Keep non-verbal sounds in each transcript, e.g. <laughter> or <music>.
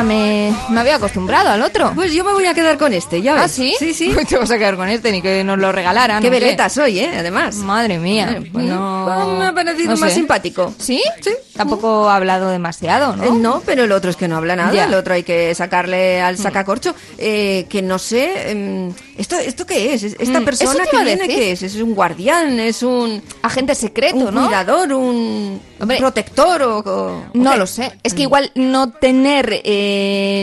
Ya me, me había acostumbrado al otro. Pues yo me voy a quedar con este, ya ves. ¿Ah, sí? Sí, sí. <laughs> Pues te vas a quedar con este, ni que nos lo regalaran. Qué veleta soy, ¿eh? Además. Madre mía. Pues no- pues me ha parecido no más sé. simpático. ¿Sí? Sí. Tampoco ha hablado demasiado, Eh, ¿no? No, pero el otro es que no habla nada, Ya. el otro hay que sacarle al sacacorcho. Eh, que no sé, em, ¿esto, ¿esto qué es? Esta Mm, persona que viene. ¿qué es? ¿Es un guardián? ¿Es un, Agente secreto, un ¿no? cuidador? ¿Un Hombre. protector? O, o- No lo sé. Es que igual no tener eh,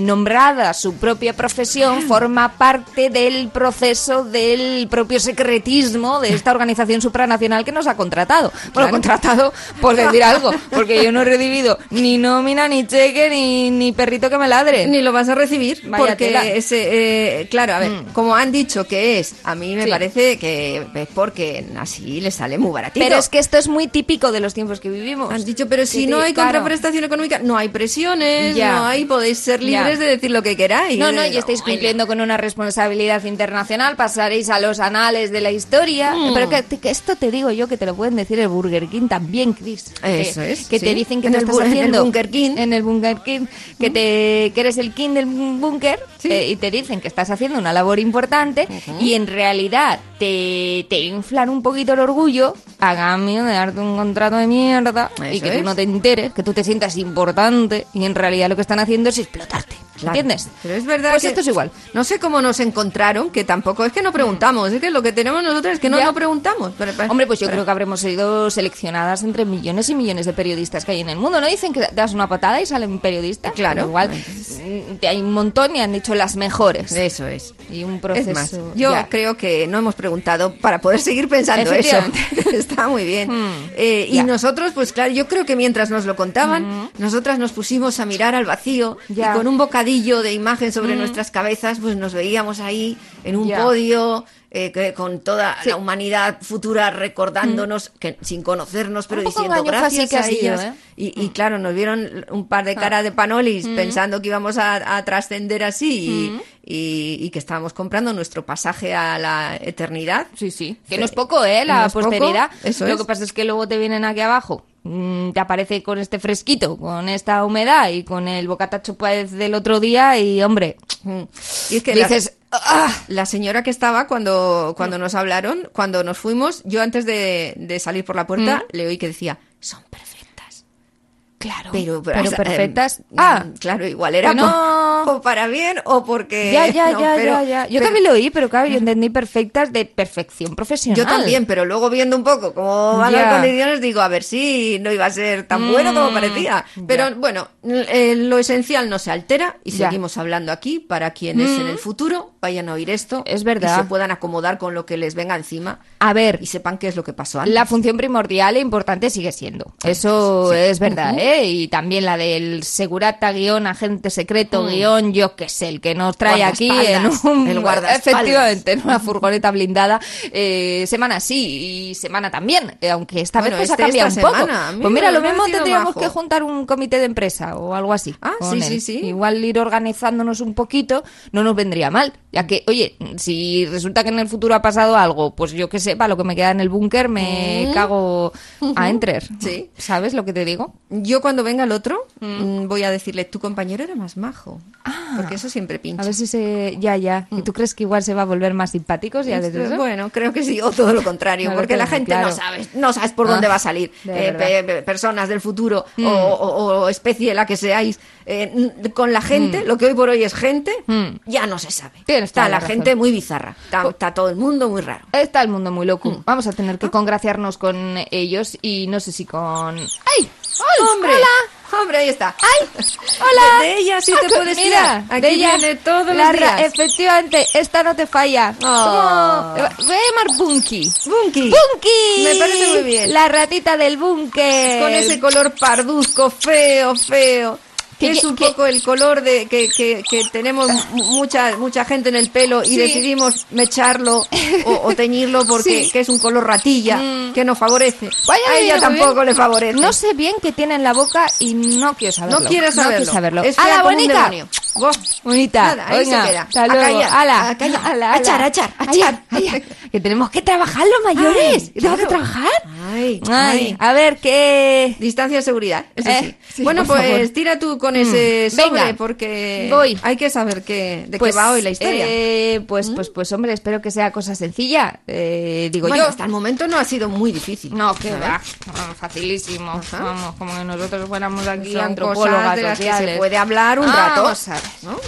nombrada su propia profesión <clears throat> forma parte del proceso del propio secretismo de esta organización supranacional que nos ha contratado. Bueno, Claro. contratado por decir algo, porque yo no he recibido ni nómina, ni cheque, ni, ni perrito que me ladre. Ni lo vas a recibir, Vaya porque ese, eh, claro, a ver, como han dicho que es, a mí me Sí. parece que es porque así le sale muy baratito. Pero es que esto es muy típico de los tiempos que vivimos. Han dicho, pero si Sí, no hay claro. contraprestación económica, no hay presiones, Ya. no hay, podéis ser libres Ya. de decir lo que queráis. No, no, y estáis cumpliendo con una responsabilidad internacional, pasaréis a los anales de la historia. Mm. Pero que, que esto te digo yo que te lo pueden decir el Burger King también, Chris. Eso que, es, Que sí. te dicen que te estás bu- en el haciendo. Bunker King. En el Bunker King. Que, te, que eres el king del búnker. Sí. eh, y te dicen que estás haciendo una labor importante. Y en realidad te, te inflan un poquito el orgullo a cambio de darte un contrato de mierda. y Eso que tú es. no te enteres, que tú te sientas importante. Y en realidad lo que están haciendo es explotarte. ¿Entiendes? Pero es verdad Pues que esto es igual. No sé cómo nos encontraron, que tampoco es que no preguntamos, es que lo que tenemos nosotros es que no, no preguntamos. Pero- pero- Hombre, pues yo pero- creo que habremos sido seleccionadas entre millones y millones de periodistas que hay en el mundo. ¿No dicen que das una patada y salen periodistas? Claro. Igual mm, hay un montón y han dicho las mejores. Eso es. Y un Es proceso. más, yo ya. creo que no hemos preguntado para poder seguir pensando eso. <laughs> Está muy bien. Hmm. Eh, y nosotros, pues claro, yo creo que mientras nos lo contaban, nosotras nos pusimos a mirar al vacío Ya. y con un bocadillo de imagen sobre nuestras cabezas, pues nos veíamos ahí en un podio. eh, que con toda Sí. la humanidad futura recordándonos, que, sin conocernos, pero diciendo gracias a ellas. ¿eh? Y, y claro, nos vieron un par de caras de panolis pensando que íbamos a, a trascender así y, y- y que estábamos comprando nuestro pasaje a la eternidad. Sí, sí. Que no es poco, ¿eh? La No poco, posteridad. eso Lo es. que pasa es que luego te vienen aquí abajo. Mm, Te aparece con este fresquito, con esta humedad y con el bocatacho pues, del otro día y, hombre, Mm. Y es que la- dices, ¡ah! la, señora que estaba cuando, cuando nos hablaron, cuando nos fuimos, yo antes de, de salir por la puerta, le oí que decía, son perfectas. Claro, Pero, pero, sea, perfectas. eh, ah, mm, claro, igual era no. o para bien o porque... ya, ya, no, ya, pero- ya, ya. Yo también lo oí, pero claro, yo entendí perfectas de perfección profesional. Yo también, pero luego viendo un poco cómo van las condiciones, digo, a ver si no iba a ser tan bueno como Mm, parecía. Pero bueno, eh, lo esencial no se altera y seguimos hablando aquí para quienes en el futuro vayan a oír esto. Es verdad. Y se puedan acomodar con lo que les venga encima A ver, y sepan qué es lo que pasó antes. La función primordial e importante sigue siendo. Eso es verdad, ¿eh? Y también la del segurata guion, agente secreto guion, yo qué sé, el que nos trae aquí en un... el. <laughs> Efectivamente, en una furgoneta blindada, eh, semana sí y semana también, eh, aunque esta Bueno, vez pues este- ha cambiado un poco. semana, a mí Pues mira, lo mismo tendríamos majo. que juntar un comité de empresa o algo así. Ah, sí, él. sí, sí. Igual ir organizándonos un poquito no nos vendría mal, ya que, oye, si resulta que en el futuro ha pasado algo, pues yo que sé, para lo que me queda en el búnker me cago a <laughs> entrar. Sí. ¿Sabes lo que te digo? Yo yo cuando venga el otro mm, voy a decirle, tu compañero era más majo. Porque eso siempre pincha. A ver si se... Ya, ya. ¿Y tú crees que igual se va a volver más simpáticos ya desde eso? Bueno, creo que sí, o todo lo contrario, porque la claro. gente no sabe, no sabes por Ah, dónde va a salir. de Eh, verdad. pe- pe- personas del futuro Mm. o, o- o especie la que seáis, eh, con la gente, lo que hoy por hoy es gente, Mm. ya no se sabe. Tienes Está la gente muy bizarra, está, está todo el mundo muy raro. Está el mundo muy loco. Mm. Vamos a tener Ah. que congraciarnos con ellos y no sé si con... ¡Ay! ¡Hola! ¡Hombre! ¡Hola! ¡Hombre, ahí está! ¡Ay! <laughs> ¡Hola! De ella sí te <laughs> puedes Mira. Aquí de ella, viene todos los días. Efectivamente, esta no te falla. Oh. ¿Cómo? Voy a llamar Bunky. ¡Bunky! ¡Bunky! Me parece muy bien. La ratita del búnker. Con ese color parduzco, feo, feo. Que es un que- poco el color de que, que, que tenemos mu- mucha mucha gente en el pelo y Sí. decidimos mecharlo o, o teñirlo porque Sí. que es un color ratilla Mm. que nos favorece. Vaya, a ella tampoco bien. le favorece. No sé bien qué tiene en la boca y no quiero saberlo. No quiere saberlo. quiero saberlo. Es fea ¡Hala, como un bonita! Bonita. Nada, ahí se queda. hasta A luego. callar, Ala, a callar. ala, A echar, ala. a echar, a Ay, echar. ay, <laughs> que tenemos que trabajar los mayores. Ay, ¿Tenemos que claro. trabajar? Ay, Ay, a ver qué... Distancia de seguridad, eso Eh, sí. sí, bueno, pues favor. tira tú con ese Mm. sobre Venga. porque Voy. hay que saber qué, de Pues, qué va hoy la historia. ¿Mm? eh, pues, pues, pues, hombre, espero que sea cosa sencilla. Eh, digo bueno, yo. hasta el momento no ha sido muy difícil. No, que va. Facilísimo. Ajá. Vamos, como que nosotros fuéramos aquí Son antropólogas cosas de las que se puede hablar un rato. ¿No?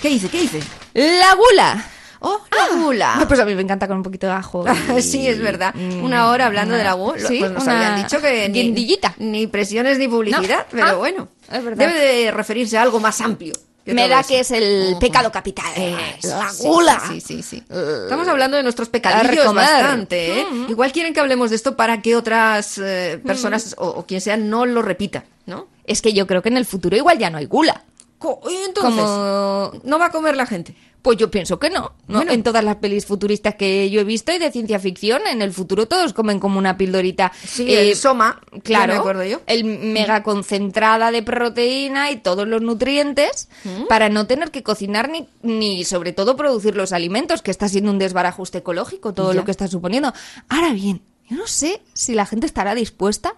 ¿Qué dice? ¿Qué dice? La gula. ¡Oh, la gula! Ah, pues a mí me encanta con un poquito de ajo. <laughs> y- sí, es verdad. Mm, Una hora hablando una- de la gula. sí, pues nos una habían dicho que ni, guindillita. ni presiones ni publicidad, No. pero Ah, bueno. es verdad. Debe de referirse a algo más amplio. Me da eso. que es el Ujú. pecado capital. Eh, la sí, gula. Sí, sí, sí. Estamos hablando de nuestros pecadillos bastante, ¿eh? Mm. Igual quieren que hablemos de esto para que otras eh, personas o, o quien sea no lo repita, ¿no? Es que yo creo que en el futuro igual ya no hay gula. Entonces, Como... no va a comer la gente. Pues yo pienso que no. ¿no? Bueno. En todas las pelis futuristas que yo he visto y de ciencia ficción, en el futuro todos comen como una pildorita. Sí, eh, el soma, Claro, me acuerdo yo. el mega concentrada de proteína y todos los nutrientes para no tener que cocinar ni, ni sobre todo producir los alimentos, que está siendo un desbarajuste ecológico todo Ya. lo que está suponiendo. Ahora bien, yo no sé si la gente estará dispuesta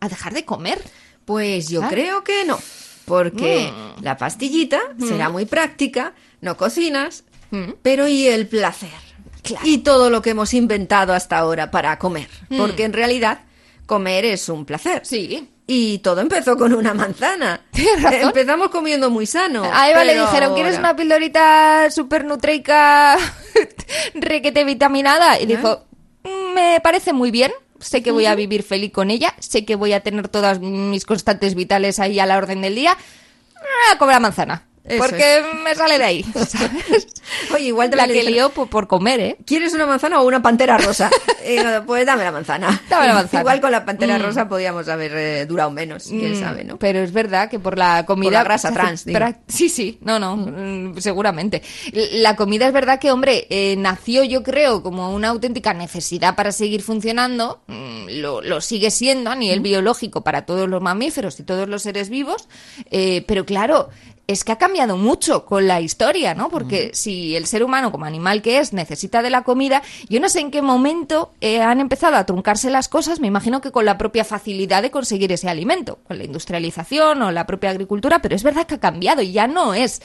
a dejar de comer. Pues yo creo que no, porque Mm. la pastillita será muy práctica, no cocinas, pero ¿y el placer? Y todo lo que hemos inventado hasta ahora para comer, porque en realidad comer es un placer. Sí. Y todo empezó con una manzana. <laughs> Razón. Empezamos comiendo muy sano. A Eva le dijeron, ¿quieres ahora- una pildorita súper nutrica, <laughs> requete vitaminada? Y dijo, "Mm, me parece muy bien, sé que voy a vivir feliz con ella, sé que voy a tener todas mis constantes vitales ahí a la orden del día, a la manzana. Eso porque me sale de ahí, <laughs> ¿sabes? Oye, igual te La que lió por, por comer, ¿eh? ¿Quieres una manzana o una pantera rosa? <laughs> Digo, pues dame la manzana. Dame la manzana. Igual con la pantera Mm. rosa podíamos haber eh, durado menos, quién Mm, sabe, ¿no? Pero es verdad que por la comida... Por la grasa <laughs> trans, digo. Sí, sí, no, no, mm, seguramente. La comida es verdad que, hombre, eh, nació yo creo como una auténtica necesidad para seguir funcionando, mm, lo, lo sigue siendo a nivel biológico para todos los mamíferos y todos los seres vivos, eh, pero claro... Es que ha cambiado mucho con la historia, ¿no? Porque si el ser humano, como animal que es, necesita de la comida, yo no sé en qué momento eh, han empezado a truncarse las cosas, me imagino que con la propia facilidad de conseguir ese alimento, con la industrialización o la propia agricultura, pero es verdad que ha cambiado y ya no es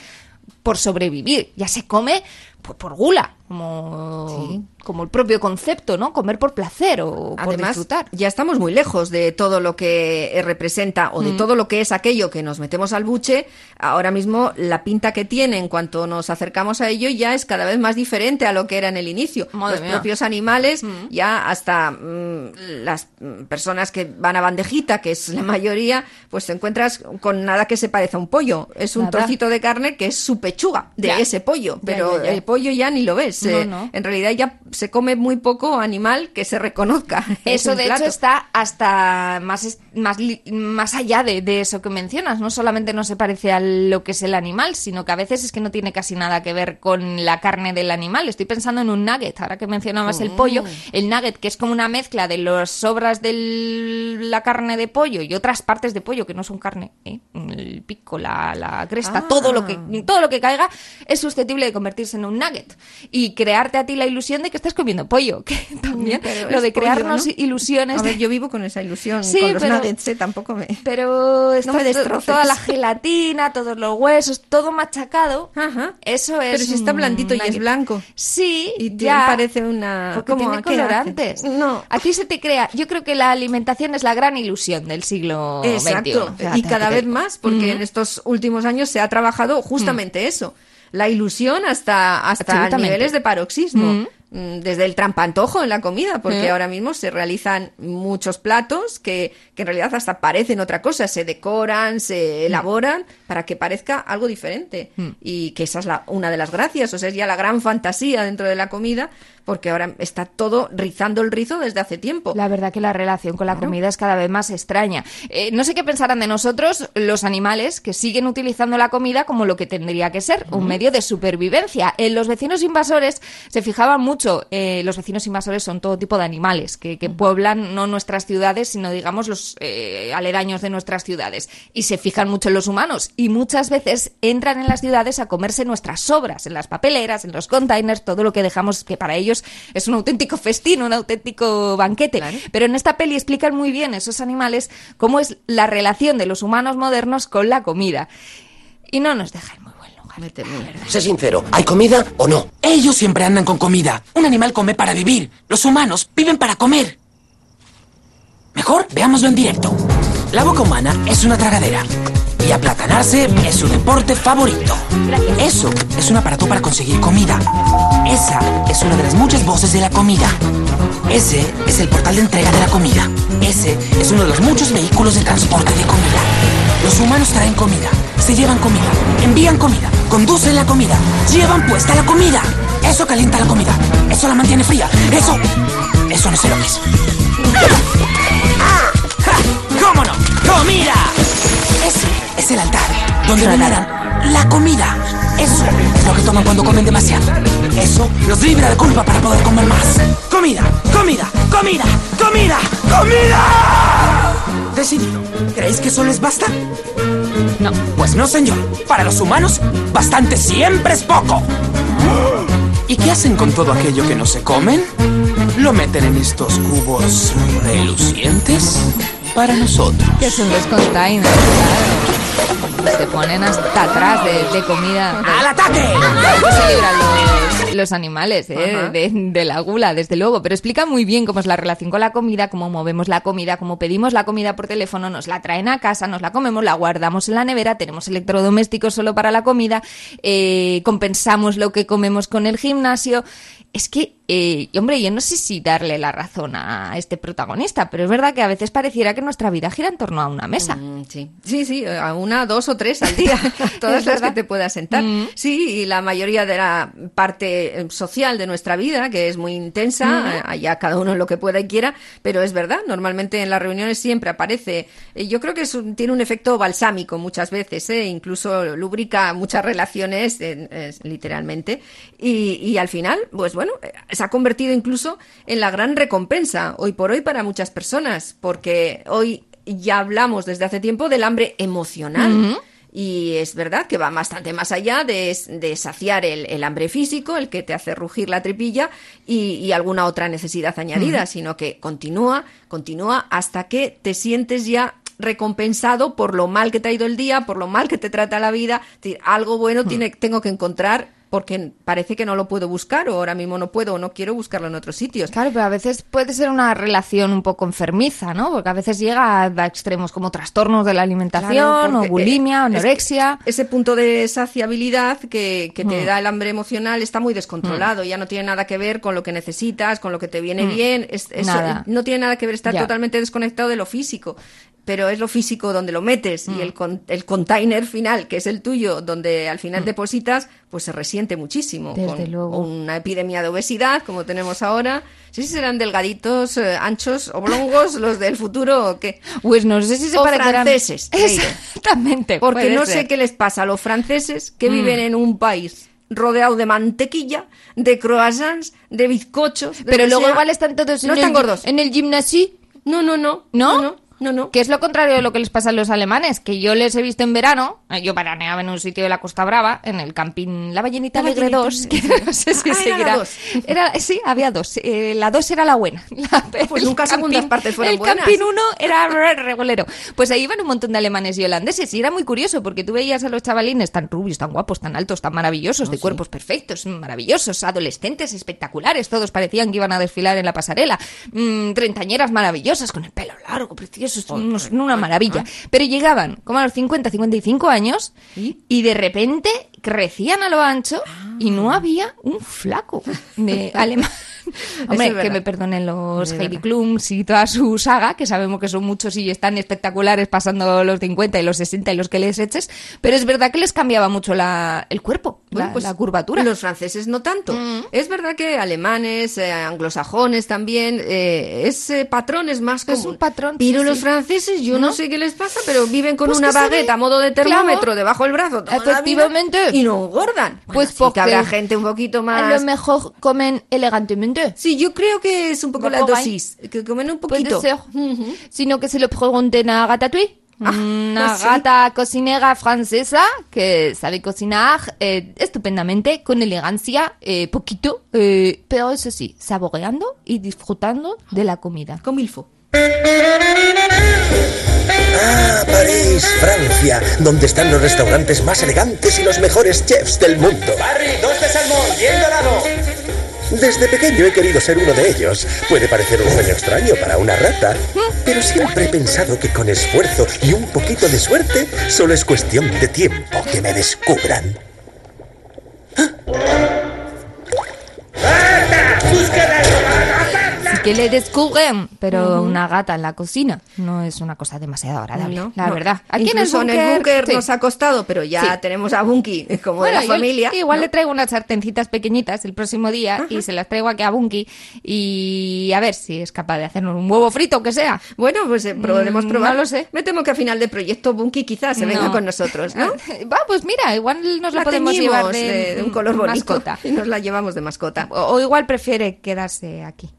por sobrevivir, ya se come por, por gula, como, Sí. como el propio concepto, ¿no? Comer por placer o por disfrutar. ya estamos muy lejos de todo lo que eh, representa o Mm. de todo lo que es aquello que nos metemos al buche. Ahora mismo la pinta que tiene en cuanto nos acercamos a ello ya es cada vez más diferente a lo que era en el inicio. Madre Los mía. propios animales, ya hasta mm, las mm, personas que van a bandejita, que es la mayoría, pues te encuentras con nada que se parezca a un pollo. Es un Nada. trocito de carne que es su pechuga de Ya. ese pollo, pero ya, ya. el pollo ya ni lo ves. No, eh, no. En realidad ya se come muy poco animal que se reconozca. <laughs> Eso de plato. hecho está hasta más más más allá de, de eso que mencionas. No solamente no se parece a lo que es el animal, sino que a veces es que no tiene casi nada que ver con la carne del animal. Estoy pensando en un nugget, ahora que mencionabas el pollo, el nugget que es como una mezcla de las sobras de la carne de pollo y otras partes de pollo que no son carne, ¿eh? el pico, la, la cresta, Ah. todo lo que todo lo que caiga es susceptible de convertirse en un nugget y crearte a ti la ilusión de que estás comiendo pollo, que <laughs> también Pero lo de pollo, crearnos ¿no? ilusiones A de- ver, yo vivo con esa ilusión, Sí, con los pero- nuggets, ¿eh? tampoco me... Pero está me toda la gelatina, todos los huesos, todo machacado. Ajá. Eso es. Pero si está blandito y es blanco. Sí, Y te ya. parece una- Porque ¿cómo? tiene ¿A qué hace? colorantes. No. A ti se te crea. Yo creo que la alimentación es la gran ilusión del siglo XXI. Exacto. Y cada vez más, porque en estos últimos años se ha trabajado justamente eso. La ilusión hasta, hasta niveles de paroxismo. Mm. Mm, Desde el trampantojo en la comida, porque Sí. ahora mismo se realizan muchos platos que, que en realidad hasta parecen otra cosa, se decoran, Mm. se elaboran para que parezca algo diferente. Y que esa es la, una de las gracias, o sea, es ya la gran fantasía dentro de la comida, porque ahora está todo rizando el rizo desde hace tiempo. La verdad que la relación con la comida es cada vez más extraña. Eh, no sé qué pensarán de nosotros los animales que siguen utilizando la comida como lo que tendría que ser, un medio de supervivencia. En los vecinos invasores se fijaban mucho, eh, los vecinos invasores son todo tipo de animales que, que pueblan no nuestras ciudades, sino digamos los eh, aledaños de nuestras ciudades. Y se fijan mucho en los humanos y muchas veces entran en las ciudades a comerse nuestras sobras, en las papeleras, en los containers, todo lo que dejamos que para ellos es un auténtico festín, un auténtico banquete. Claro. Pero en esta peli explican muy bien esos animales cómo es la relación de los humanos modernos con la comida. Y no nos deja en muy buen lugar. Temo. Sé sincero, ¿hay comida o no? Ellos siempre andan con comida. Un animal come para vivir. Los humanos viven para comer. Mejor veámoslo en directo. La boca humana es una tragadera. Y aplatanarse es su deporte favorito. Eso es un aparato para conseguir comida. Esa es una de las muchas voces de la comida. Ese es el portal de entrega de la comida. Ese es uno de los muchos vehículos de transporte de comida. Los humanos traen comida, se llevan comida, envían comida, conducen la comida, llevan puesta la comida. Eso calienta la comida, eso la mantiene fría, eso... Eso no sé lo que es. <laughs> ¡Ja! ¿Cómo no? ¡Comida! Es el altar donde veneran la comida. Eso es lo que toman cuando comen demasiado. Eso los libra de culpa para poder comer más. ¡Comida! ¡Comida! ¡Comida! ¡Comida! ¡Comida! Decidido. ¿Creéis que eso les basta? No. Pues no, señor. Para los humanos, bastante siempre es poco. ¿Y qué hacen con todo aquello que no se comen? Lo meten en estos cubos relucientes para nosotros. Que son los containers, claro. Se ponen hasta atrás de, de comida. ¡Al ataque! Que se libran los, los animales ¿eh? De, de la gula, desde luego. Pero explica muy bien cómo es la relación con la comida, cómo movemos la comida, cómo pedimos la comida por teléfono, nos la traen a casa, nos la comemos, la guardamos en la nevera, tenemos electrodomésticos solo para la comida, eh, compensamos lo que comemos con el gimnasio. Es que, eh, hombre, yo no sé si darle la razón a este protagonista, pero es verdad que a veces pareciera que nuestra vida gira en torno a una mesa. Mm, Sí, sí, sí, a una, dos o tres al <laughs> día, todas las que te puedas sentar. Mm. Sí, y la mayoría de la parte eh, social de nuestra vida, que es muy intensa, eh, allá cada uno lo que pueda y quiera, pero es verdad, normalmente en las reuniones siempre aparece, eh, yo creo que es un- tiene un efecto balsámico muchas veces, eh, incluso lubrica muchas relaciones, eh, literalmente, y, y al final, pues bueno, eh, se ha convertido incluso en la gran recompensa hoy por hoy para muchas personas, porque hoy ya hablamos desde hace tiempo del hambre emocional. Y es verdad que va bastante más allá de, de saciar el, el hambre físico, el que te hace rugir la tripilla y, y alguna otra necesidad añadida, sino que continúa, continúa hasta que te sientes ya recompensado por lo mal que te ha ido el día, por lo mal que te trata la vida. Es decir, algo bueno tiene, tengo que encontrar porque parece que no lo puedo buscar o ahora mismo no puedo o no quiero buscarlo en otros sitios. Claro, pero a veces puede ser una relación un poco enfermiza, ¿no? Porque a veces llega a, extremos como trastornos de la alimentación, Claro, o porque, bulimia, o eh, es anorexia. ese punto de saciabilidad que, que te Mm. da el hambre emocional está muy descontrolado. Ya no tiene nada que ver con lo que necesitas, con lo que te viene bien. Es, es- Mm. Nada. No tiene nada que ver, está Ya. totalmente desconectado de lo físico. Pero es lo físico donde lo metes Mm. y el, con- el container final, que es el tuyo, donde al final depositas, pues se resiente muchísimo. Desde con luego. una epidemia de obesidad, como tenemos ahora. Si serán delgaditos, eh, anchos, oblongos, los del futuro o qué. Pues no sé si se O franceses. Exactamente. Porque no ser. sé qué les pasa a los franceses que Mm. viven en un país rodeado de mantequilla, de croissants, de bizcochos. de Pero que luego sea. igual están todos No en, están el, gordos. en el gimnasio. No, no, no. ¿No? no, no. Que es lo contrario de lo que les pasa a los alemanes, que yo les he visto en verano, eh, yo veraneaba en un sitio de la Costa Brava, en el camping La Ballenita Alegre Ballenita 2, que <laughs> no sé si Ah, era seguirá. sí, había dos. Eh, la dos era la buena. <laughs> La- Pues el nunca segundas partes fueron El buenas. camping 1 era re- regulero. Pues ahí iban un montón de alemanes y holandeses y era muy curioso porque tú veías a los chavalines tan rubios, tan guapos, tan altos, tan maravillosos, Ah, de cuerpos perfectos, maravillosos, adolescentes espectaculares, todos parecían que iban a desfilar en la pasarela, mm, treintañeras maravillosas con el pelo largo, unos- una maravilla. Pero llegaban como a los 50, 55 años y de repente crecían a lo ancho y no había un flaco de <laughs> alemán. Hombre, es que me perdonen los Es Heidi. Klums y toda su saga, que sabemos que son muchos y están espectaculares pasando los 50 y los 60 y los que les eches, pero es verdad que les cambiaba mucho la, el cuerpo, Bueno, la, pues, la curvatura. Los franceses no tanto. Mm. Es verdad que alemanes, eh, anglosajones también, eh, ese patrón es más Es común. un patrón, Pero sí, los sí. franceses, yo no, ¿No? sé qué les pasa, pero viven con Pues una baguette a modo de termómetro claro. debajo del brazo. Efectivamente. Y no engordan. Bueno, Pues porque que habrá gente un poquito A más... lo mejor comen elegantemente. Sí, yo creo que es un poco la dosis, que comen un Puede poquito. ser. Ujú. Sino que se lo pregunten a Ratatouille. Ah, Una ah, sí. gata cocinera francesa que sabe cocinar eh, estupendamente, con elegancia, eh, poquito, eh, pero eso sí, saboreando y disfrutando de la comida. Con milfo. Ah, París, Francia, donde están los restaurantes más elegantes y los mejores chefs del mundo. Barry, dos de salmón, bien dorado. Desde pequeño he querido ser uno de ellos. Puede parecer un sueño extraño para una rata, pero siempre he pensado que con esfuerzo y un poquito de suerte, solo es cuestión de tiempo que me descubran. Sí que le descubren, pero una gata en la cocina no es una cosa demasiado agradable, No, la no. verdad. Aquí Incluso en el búnker, sí. nos ha costado, pero ya Sí. tenemos a Bunky como Bueno, de la familia. Igual ¿no? le traigo unas sartencitas pequeñitas el próximo día y se las traigo aquí a Bunky y a ver si es capaz de hacernos un huevo frito, aunque sea. Bueno, pues eh, podemos Mm, probar. no lo sé. Me temo que a final de proyecto Bunky quizás se venga con nosotros, ¿no? <laughs> Va, pues mira, igual nos La podemos llevar de, de un color bonito mascota. y nos la llevamos de mascota. O, o igual prefiere quedarse aquí.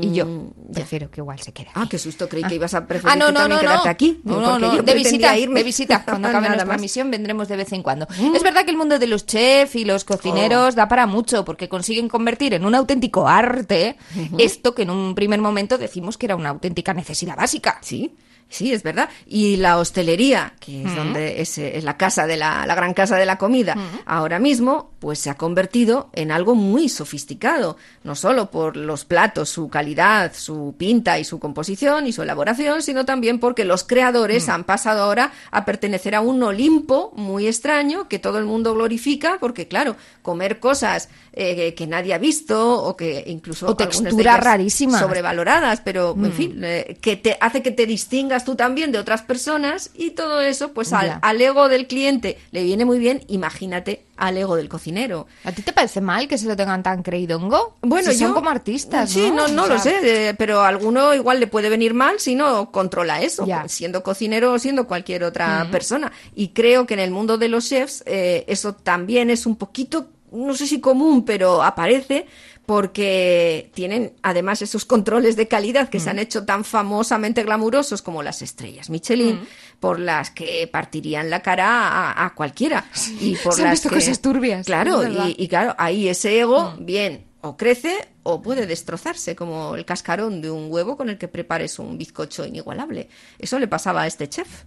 Y yo Mm, ya. prefiero que igual se quede. Ah, qué susto, creí Ah. que ibas a preferir Ah, no, tú no, quedarte aquí. No, no, no, de visita, irme. de visita. <laughs> Cuando acabe nuestra más. Mm. misión vendremos de vez en cuando. Es verdad que el mundo de los chefs y los cocineros Oh. da para mucho porque consiguen convertir en un auténtico arte esto que en un primer momento decimos que era una auténtica necesidad básica. Sí, sí, es verdad. Y la hostelería, que es donde es, eh, es la casa de la, la gran casa de la comida, ahora mismo, pues se ha convertido en algo muy sofisticado, no solo por los platos, su calidad, su pinta y su composición y su elaboración, sino también porque los creadores han pasado ahora a pertenecer a un Olimpo muy extraño que todo el mundo glorifica, porque claro, comer cosas eh, que nadie ha visto o que incluso O texturas rarísimas. sobrevaloradas, pero Mm. en fin, eh, que te hace que te distingas tú también de otras personas y todo eso, pues al, al ego del cliente le viene muy bien, imagínate al ego del cocinero. ¿A ti te parece mal que se lo tengan tan creidongo? Bueno, Si yo son como artistas, Sí, no, no O lo sé, eh, pero a alguno igual le puede venir mal si no controla eso, Ya. siendo cocinero o siendo cualquier otra persona. Y creo que en el mundo de los chefs eh, eso también es un poquito, no sé si común, pero aparece porque tienen además esos controles de calidad que se han hecho tan famosamente glamurosos como las estrellas Michelin, por las que partirían la cara a, a cualquiera. <laughs> Y por Se han las visto que- cosas turbias, Claro, y, y claro, ahí ese ego, bien, o crece o puede destrozarse, como el cascarón de un huevo con el que prepares un bizcocho inigualable. Eso le pasaba a este chef. <laughs>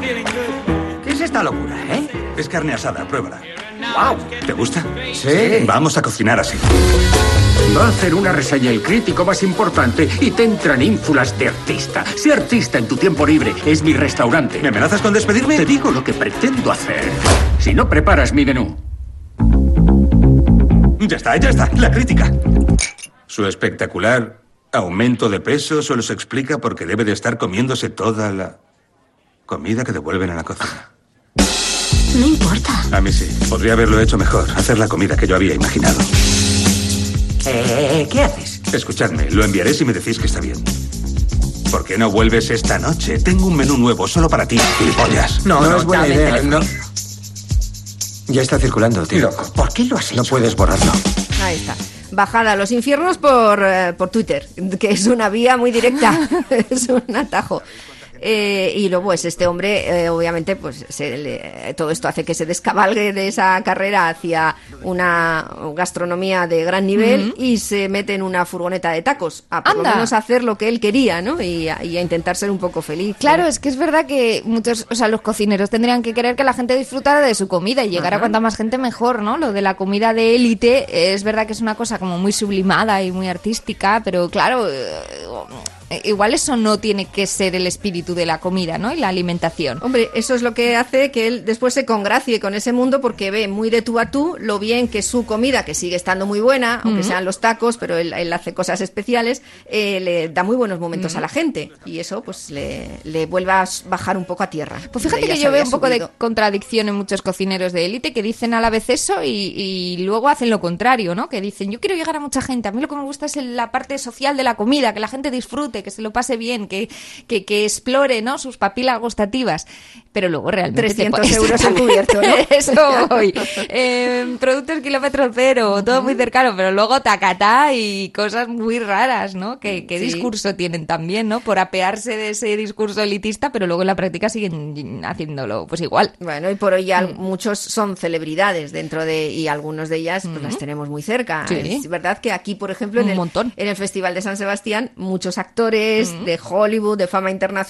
¿Qué es esta locura, eh? Es carne asada, pruébala. ¡Wow! ¿Te gusta? Sí. Vamos a cocinar así. Va a hacer una reseña el crítico más importante y te entran ínfulas de artista. Sé artista en tu tiempo libre. Es mi restaurante. ¿Me amenazas con despedirme? Te digo lo que pretendo hacer. Si no preparas mi menú. Ya está, ya está. La crítica. Su espectacular aumento de peso solo se explica porque debe de estar comiéndose toda la comida que devuelven a la cocina. No importa. A mí sí. Podría haberlo hecho mejor. Hacer la comida que yo había imaginado. Eh, ¿qué haces? Escuchadme, lo enviaré si me decís que está bien. ¿Por qué no vuelves esta noche? Tengo un menú nuevo solo para ti, gilipollas. No, no, es buena idea. No. Ya está circulando, tío. Loco, ¿por qué lo has hecho? No puedes borrarlo. Ahí está. bajada a los infiernos por, eh, por Twitter, que es una vía muy directa, <laughs> es un atajo. Eh, y luego es este hombre, eh, obviamente, pues se le- todo esto hace que se descabalgue de esa carrera hacia una gastronomía de gran nivel y se mete en una furgoneta de tacos, a por lo menos hacer lo que él quería, ¿no? Y a, y a intentar ser un poco feliz. Claro, es que es verdad que muchos, o sea, los cocineros tendrían que querer que la gente disfrutara de su comida y llegar a Ajá. cuanta más gente mejor, ¿no? Lo de la comida de élite eh, es verdad que es una cosa como muy sublimada y muy artística, pero claro, igual eso no tiene que ser el espíritu de la comida, ¿no? Y la alimentación. Hombre, eso es lo que hace que él después se congracie con ese mundo porque ve muy de tú a tú lo bien que su comida, que sigue estando muy buena, aunque sean los tacos, pero él, él hace cosas especiales, eh, le da muy buenos momentos a la gente y eso pues le, le vuelve a bajar un poco a tierra. Pues fíjate que yo veo un poco de subido. contradicción en muchos cocineros de élite que dicen a la vez eso y, y luego hacen lo contrario, ¿no? Que dicen, yo quiero llegar a mucha gente, a mí lo que me gusta es la parte social de la comida, que la gente disfrute, que se lo pase bien, que, que, que explore, ¿no? Sus papilas gustativas. Pero luego realmente... te 300 po- euros al cubierto, ¿no? <laughs> Eso <laughs> voy. Eh, productos kilómetro cero, todo muy cercano, pero luego tacatá y cosas muy raras, ¿no? ¿Qué, qué Sí. discurso tienen también, ¿no? Por apearse de ese discurso elitista, pero luego en la práctica siguen haciéndolo pues igual. Bueno, y por hoy ya Mm. muchos son celebridades dentro de, y algunos de ellas pues las tenemos muy cerca. Mm. Sí. Es verdad que aquí, por ejemplo, en Un el, montón. Mm. en el Festival de San Sebastián, muchos actores de Hollywood, de fama internacional,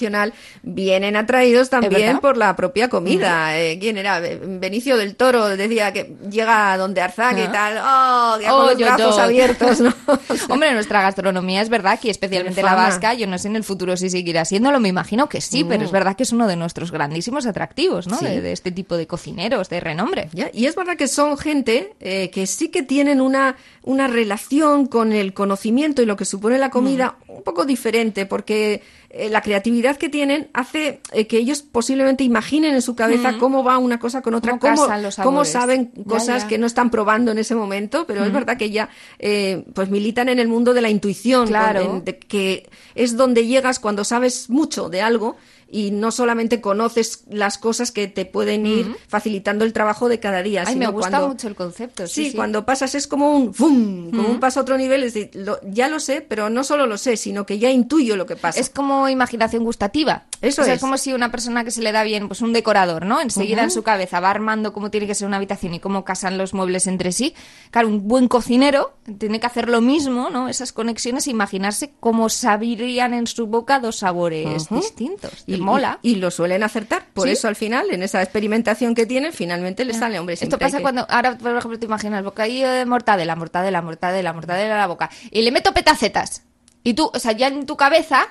vienen atraídos también? Mm. por la propia comida. Eh, ¿Quién era? Be- Benicio del Toro decía que llega a donde Arzac y Ah. tal, oh, Oh, con los yo, brazos abiertos, ¿no? <laughs> Hombre, nuestra gastronomía es verdad que especialmente la vasca, yo no sé en el futuro si seguirá siéndolo, me imagino que sí, pero es verdad que es uno de nuestros grandísimos atractivos, ¿no? Mm. Sí. De, de este tipo de cocineros de renombre. Ya, Y es verdad que son gente eh, que sí que tienen una, una relación con el conocimiento y lo que supone la comida Mm. un poco diferente, porque eh, la creatividad que tienen hace eh, que ellos posiblemente imaginen en su cabeza cómo va una cosa con otra. Cómo cómo, saben cosas ya. que no están probando en ese momento, pero es verdad que ya eh, pues militan en el mundo de la intuición, Claro. con- en- de- que es donde llegas cuando sabes mucho de algo y no solamente conoces las cosas que te pueden ir facilitando el trabajo de cada día. Ay, me sino gusta cuando- mucho el concepto. Sí, Sí, sí. cuando pasas es como un ¡fum! Como un paso a otro nivel. Es decir, lo- ya lo sé, pero no solo lo sé, sino que ya intuyo lo que pasa. Es como imaginación gustativa. Eso o sea, es. es como si una persona que se le da bien, pues un decorador, ¿no? Enseguida en su cabeza va armando cómo tiene que ser una habitación y cómo casan los muebles entre sí. Claro, un buen cocinero tiene que hacer lo mismo, ¿no? Esas conexiones e imaginarse cómo sabirían en su boca dos sabores distintos. y, Y mola. y, y lo suelen acertar. Por Sí. eso al final, en esa experimentación que tienen, finalmente les sale, hombre. Esto pasa que- cuando, ahora por ejemplo te imaginas bocadillo de mortadela, mortadela, mortadela, mortadela a la boca y le meto petacetas. Y tú, o sea, ya en tu cabeza,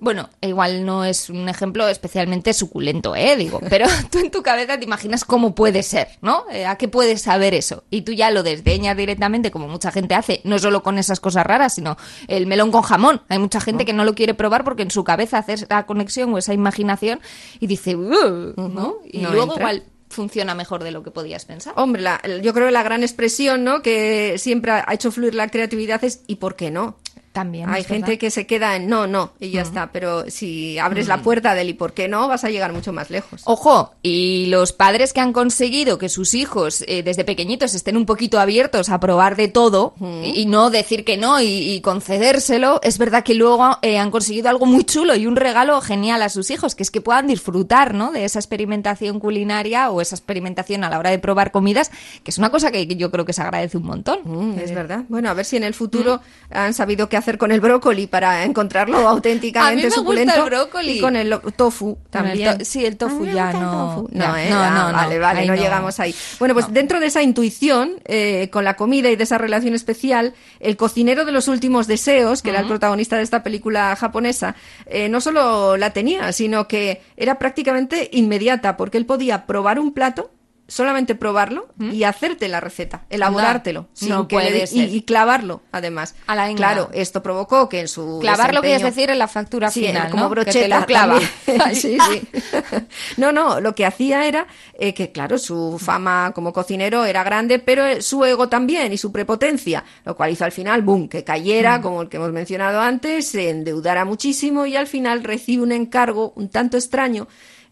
bueno, igual no es un ejemplo especialmente suculento, ¿eh? Digo, pero <laughs> tú en tu cabeza te imaginas cómo puede ser, ¿no? Eh, ¿A qué puedes saber eso? Y tú ya lo desdeñas directamente, como mucha gente hace, no solo con esas cosas raras, sino el melón con jamón. Hay mucha gente que no lo quiere probar porque en su cabeza hace esa conexión o esa imaginación y dice, "Uh", ¿no? Y No luego entra. igual funciona mejor de lo que podías pensar. Hombre, la- yo creo que la gran expresión, ¿no? Que siempre ha hecho fluir la creatividad es ¿y por qué no? También. Hay gente verdad. Mm. que se queda en no, no, y ya está. Pero si abres la puerta del y por qué no, vas a llegar mucho más lejos. Ojo, y los padres que han conseguido que sus hijos eh, desde pequeñitos estén un poquito abiertos a probar de todo y, y no decir que no y, y concedérselo, es verdad que luego eh, han conseguido algo muy chulo y un regalo genial a sus hijos, que es que puedan disfrutar ¿no? de esa experimentación culinaria o esa experimentación a la hora de probar comidas, que es una cosa que yo creo que se agradece un montón. Mm, es verdad. Bueno, a ver si en el futuro han sabido qué hacer con el brócoli para encontrarlo auténticamente <laughs> A mí me gusta suculento. el brócoli. Y con el tofu el también. to- sí, el tofu ya el no- tofu. No, ¿eh? no, Ah, no, no. Vale, vale, no. llegamos ahí. Bueno, pues dentro de esa intuición eh, con la comida y de esa relación especial, el cocinero de los últimos deseos, que era el protagonista de esta película japonesa, eh, no solo la tenía, sino que era prácticamente inmediata, porque él podía probar un plato solamente probarlo y hacerte la receta, elaborártelo, sin no que puede y, ser. y clavarlo, además. A la claro, esto provocó que en su Clavar lo que es desempeño- decir en la factura Sí, final, como ¿no? Brocheta clava. <laughs> <laughs> sí, sí. <laughs> No, no, lo que hacía era eh, que, claro, su fama como cocinero era grande, pero eh, su ego también y su prepotencia, lo cual hizo al final, boom, que Mm. cayera, como el que hemos mencionado antes, se endeudara muchísimo y al final recibe un encargo un tanto extraño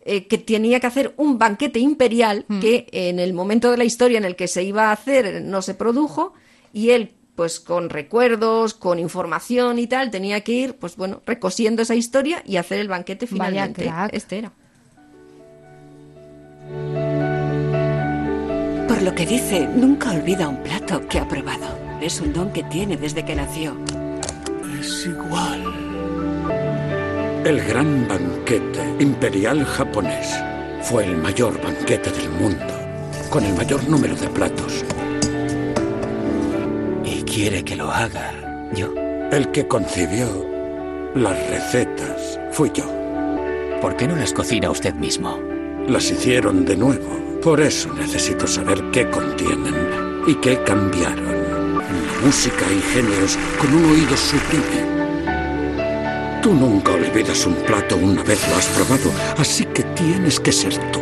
eh, que tenía que hacer un banquete imperial Mm. que en el momento de la historia en el que se iba a hacer no se produjo y él pues con recuerdos, con información y tal, tenía que ir, pues bueno, recosiendo esa historia y hacer el banquete Vaya finalmente. crack. Este era. Por lo que dice, nunca olvida un plato que ha probado. Es un don que tiene desde que nació. Es igual. El gran banquete imperial japonés fue el mayor banquete del mundo, con el mayor número de platos. Y quiere que lo haga yo. El que concibió las recetas fui yo. ¿Por qué no las cocina usted mismo? Las hicieron de nuevo. Por eso necesito saber qué contienen y qué cambiaron. Música y géneros con un oído sublime. Tú nunca olvidas un plato una vez lo has probado, así que tienes que ser tú.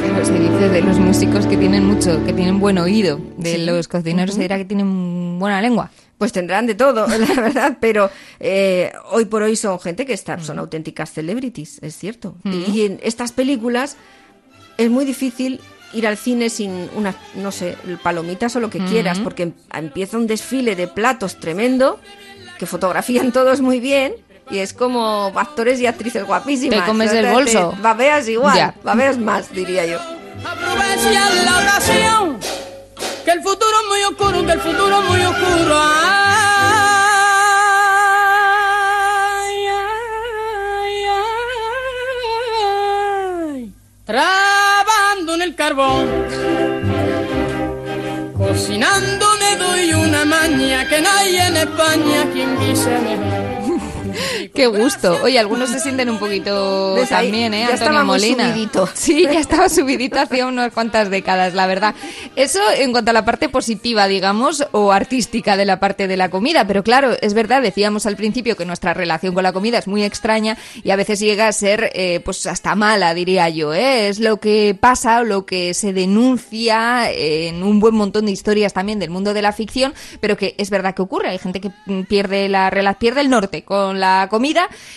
Pero se dice de los músicos que tienen mucho, que tienen buen oído. De los cocineros se dirá que tienen buena lengua. Pues tendrán de todo, <laughs> la <laughs> verdad, pero eh, hoy por hoy son gente que está, son auténticas celebrities, es cierto. Y en estas películas es muy difícil ir al cine sin unas, no sé, palomitas o lo que quieras, porque em- empieza un desfile de platos tremendo, que fotografían todos muy bien, y es como actores y actrices guapísimas. Te comes el te- bolso. babeas igual, Ya. babeas más, diría yo. Aprovecha la ocasión, que el futuro es muy oscuro, que el futuro es muy oscuro. Ay, ay, ay, ay. Trabando en el carbón, cocinando doy una maña que no hay en España quien guise mejor. Qué gusto. Oye, algunos se sienten un poquito ¿Ves ahí? también, ¿eh? Ya Antonio Molina. subidito. Sí, ya estaba subidito hacía unas cuantas décadas, la verdad. Eso en cuanto a la parte positiva, digamos, o artística de la parte de la comida. Pero claro, es verdad, decíamos al principio que nuestra relación con la comida es muy extraña y a veces llega a ser, eh, pues hasta mala, diría yo, ¿eh? Es lo que pasa, o lo que se denuncia en un buen montón de historias también del mundo de la ficción, pero que es verdad que ocurre. Hay gente que pierde la pierde el norte con la comida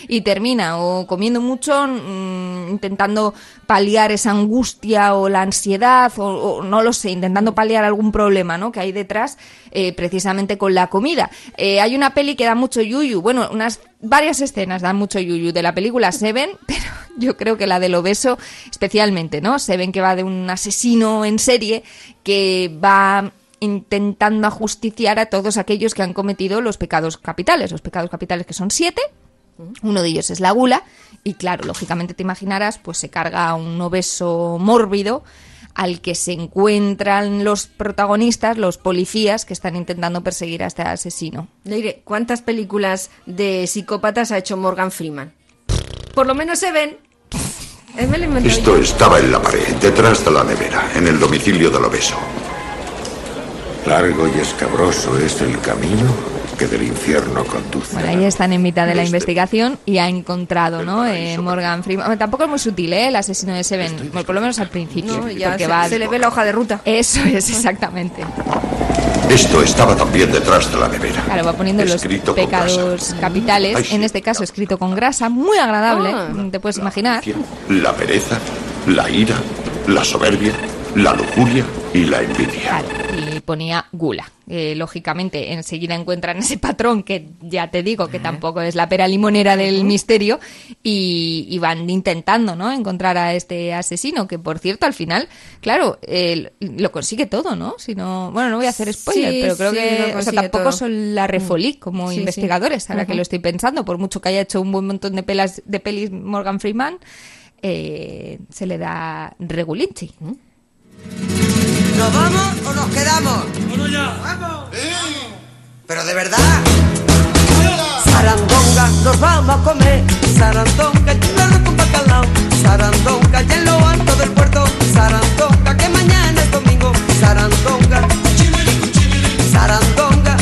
y termina o comiendo mucho, mm, intentando paliar esa angustia o la ansiedad o, o no lo sé, intentando paliar algún problema ¿no? que hay detrás eh, precisamente con la comida. Eh, hay una peli que da mucho yuyu, bueno, unas varias escenas dan mucho yuyu de la película Seven, <laughs> pero yo creo que la del obeso especialmente, ¿no? Seven que va de un asesino en serie que va intentando ajusticiar a todos aquellos que han cometido los pecados capitales, los pecados capitales que son siete, uno de ellos es la gula y claro, lógicamente te imaginarás, pues se carga a un obeso mórbido al que se encuentran los protagonistas, los policías que están intentando perseguir a este asesino. Leire, ¿cuántas películas de psicópatas ha hecho Morgan Freeman? Por lo menos se ven. Eh, Esto yo. estaba en la pared, detrás de la nevera, en el domicilio del obeso. Largo y escabroso es el camino que del infierno conduce. Bueno, ahí están en mitad de la investigación y ha encontrado, ¿no? Eh, Morgan Freeman. Bueno, tampoco es muy sutil, ¿eh? El asesino de Seven, bueno, por lo menos al principio. No, ya porque se, va- se le ve la hoja de ruta. Eso es, exactamente. Esto estaba también detrás de la nevera. Claro, va poniendo los Escrito con pecados capitales, Ay, sí. en este caso escrito con grasa, muy agradable, Ah. te puedes imaginar. La pereza, la ira, la soberbia, la lujuria y la envidia. Claro, y ponía gula. Eh, lógicamente, enseguida encuentran ese patrón que ya te digo que tampoco es la pera limonera del misterio y, y van intentando, ¿no? Encontrar a este asesino que, por cierto, al final, claro, eh, lo consigue todo, ¿no? Si no, bueno, no voy a hacer spoiler, Sí, pero creo sí, que, o sea, consigue tampoco todo. son la refolí como Sí, sí. investigadores, ahora que lo estoy pensando, por mucho que haya hecho un buen montón de pelas de pelis Morgan Freeman, eh, se le da regulinchi. ¿Nos vamos o nos quedamos? ¡Bueno ya! ¡Vamos! Pero de verdad. Sarandonga, nos vamos a comer. Sarandonga, arroz con bacalao. Sarandonga, y en lo alto del puerto. Sarandonga, que mañana es domingo. Sarandonga. Sarandonga.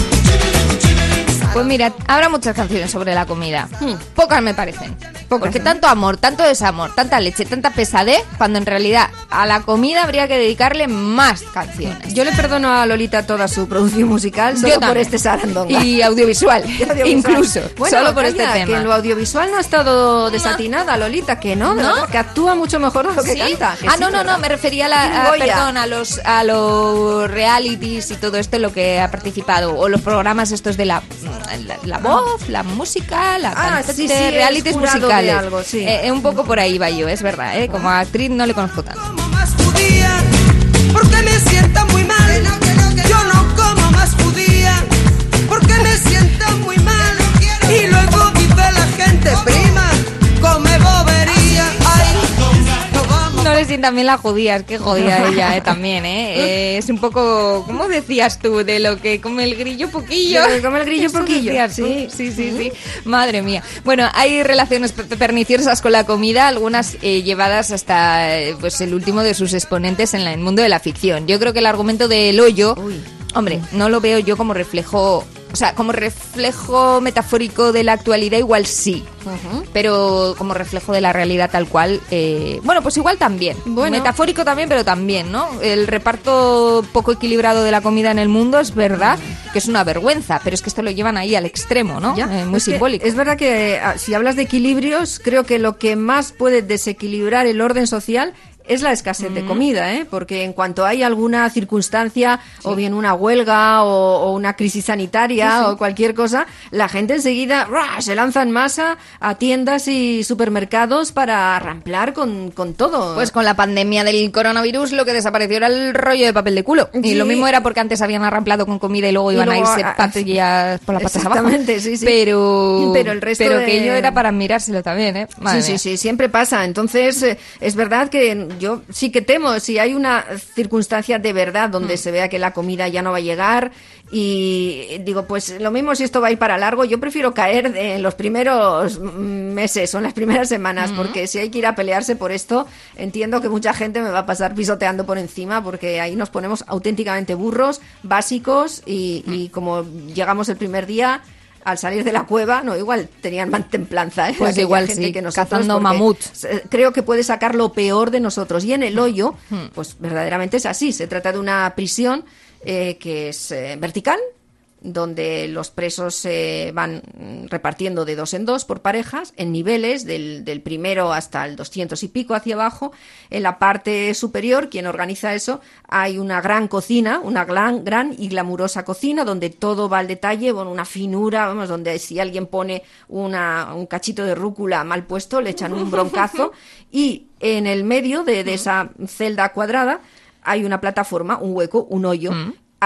Pues mira, habrá muchas canciones sobre la comida. Pocas me parecen. Porque tanto amor, tanto desamor, tanta leche, tanta pesadez, cuando en realidad a la comida habría que dedicarle más canciones. Yo le perdono a Lolita toda su producción musical solo Yo por este sarandonga. Y audiovisual, <laughs> audiovisual. incluso, Bueno, solo por calla, este tema. Que en lo audiovisual no ha estado desatinada, Lolita, que no, ¿No? que actúa mucho mejor de lo que ¿Sí? canta. que ah, sí, no, no, no, me refería a, la, a- perdón, a los, a los realities y todo esto en lo que ha participado, o los programas estos de la, la, la voz, la música, la Ah, cantante, sí, sí, es realities de musicales. algo, sí. Eh, eh, un poco por ahí va yo, es verdad, eh, como actriz no le conozco tanto. más judía, porque me sienta muy mal. Yo no como más judía, porque me sienta muy mal. Y luego dice la gente, sientan bien las judías, qué jodida <laughs> ella eh, también, ¿eh? Eh, Es un poco, ¿cómo decías tú? De lo que come el grillo poquillo. De lo que come el grillo poquillo, sí. sí, sí, sí. Madre mía. Bueno, hay relaciones per- perniciosas con la comida, algunas eh, llevadas hasta eh, pues el último de sus exponentes en la- en el mundo de la ficción. Yo creo que el argumento del hoyo, hombre, no lo veo yo como reflejo... O sea, como reflejo metafórico de la actualidad igual sí, pero como reflejo de la realidad tal cual, eh, bueno, pues igual también. Bueno. Metafórico también, pero también, ¿no? El reparto poco equilibrado de la comida en el mundo es verdad que es una vergüenza, pero es que esto lo llevan ahí al extremo, ¿no? Ya, Eh, muy es simbólico. Es verdad que ah, si hablas de equilibrios, creo que lo que más puede desequilibrar el orden social es la escasez de comida, ¿eh? porque en cuanto hay alguna circunstancia, o bien una huelga, o, o una crisis sanitaria, Sí, sí. o cualquier cosa, la gente enseguida ¡ruah! se lanza en masa a tiendas y supermercados para ramplar con, con todo. Pues con la pandemia del coronavirus lo que desapareció era el rollo de papel de culo. Y lo mismo era porque antes habían arramplado con comida y luego Y iban luego, a irse ah, patillas por las patas abajo. Exactamente, sí, sí. Pero, Pero el resto pero de- que ello era para mirárselo también, ¿eh? Madre sí, mía. sí, sí, siempre pasa. Entonces, eh, es verdad que yo sí que temo, si hay una circunstancia de verdad donde Mm. se vea que la comida ya no va a llegar y digo, pues lo mismo si esto va a ir para largo, yo prefiero caer en los primeros meses o en las primeras semanas, Mm. porque si hay que ir a pelearse por esto, entiendo que mucha gente me va a pasar pisoteando por encima, porque ahí nos ponemos auténticamente burros, básicos y, Mm. y como llegamos el primer día... Al salir de la cueva, no, igual tenían más templanza, ¿eh? Pues igual gente sí, que nosotros, cazando mamut. creo que puede sacar lo peor de nosotros. Y en el hoyo, Hmm. pues verdaderamente es así. Se trata de una prisión eh, que es eh, vertical, donde los presos se van mm, repartiendo de dos en dos por parejas, en niveles, del, del primero hasta el 200 y pico hacia abajo. En la parte superior, quien organiza eso, hay una gran cocina, una gran, gran y glamurosa cocina, donde todo va al detalle, con una finura, vamos, donde si alguien pone una, un cachito de rúcula mal puesto, le echan un broncazo. <laughs> y en el medio de, de esa celda cuadrada hay una plataforma, un hueco, un hoyo.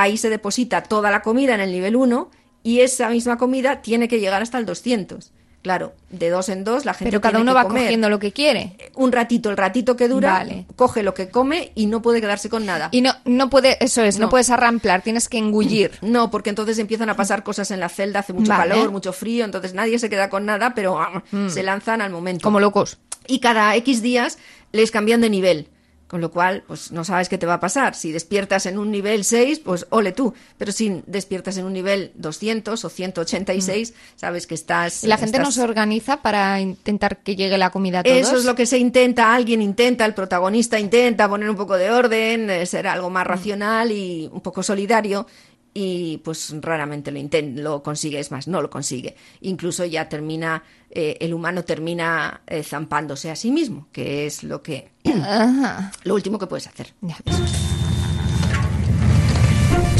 Ahí se deposita toda la comida en el nivel 1 y esa misma comida tiene que llegar hasta el 200. Claro, de dos en dos la gente Pero cada tiene uno que va comer. cogiendo lo que quiere. Un ratito, el ratito que dura, Vale. coge lo que come y no puede quedarse con nada. Y no, no puede, eso es, no, No. puedes arramplar, tienes que engullir. <clears throat> No, porque entonces empiezan a pasar cosas en la celda, hace mucho Vale. calor, mucho frío, entonces nadie se queda con nada, pero ah, se lanzan al momento. Como locos. Y cada X días les cambian de nivel. Con lo cual, pues no sabes qué te va a pasar. Si despiertas en un nivel 6, pues ole tú. Pero si despiertas en un nivel 200 o 186, sabes que estás... Y la gente no estás- se organiza para intentar que llegue la comida a todos. Eso es lo que se intenta, alguien intenta, el protagonista intenta poner un poco de orden, eh, ser algo más racional y un poco solidario. Y pues raramente lo, lo consigue, es más, no lo consigue. Incluso ya termina, eh, el humano termina eh, zampándose a sí mismo, que es lo que Ajá. <clears throat> lo último que puedes hacer.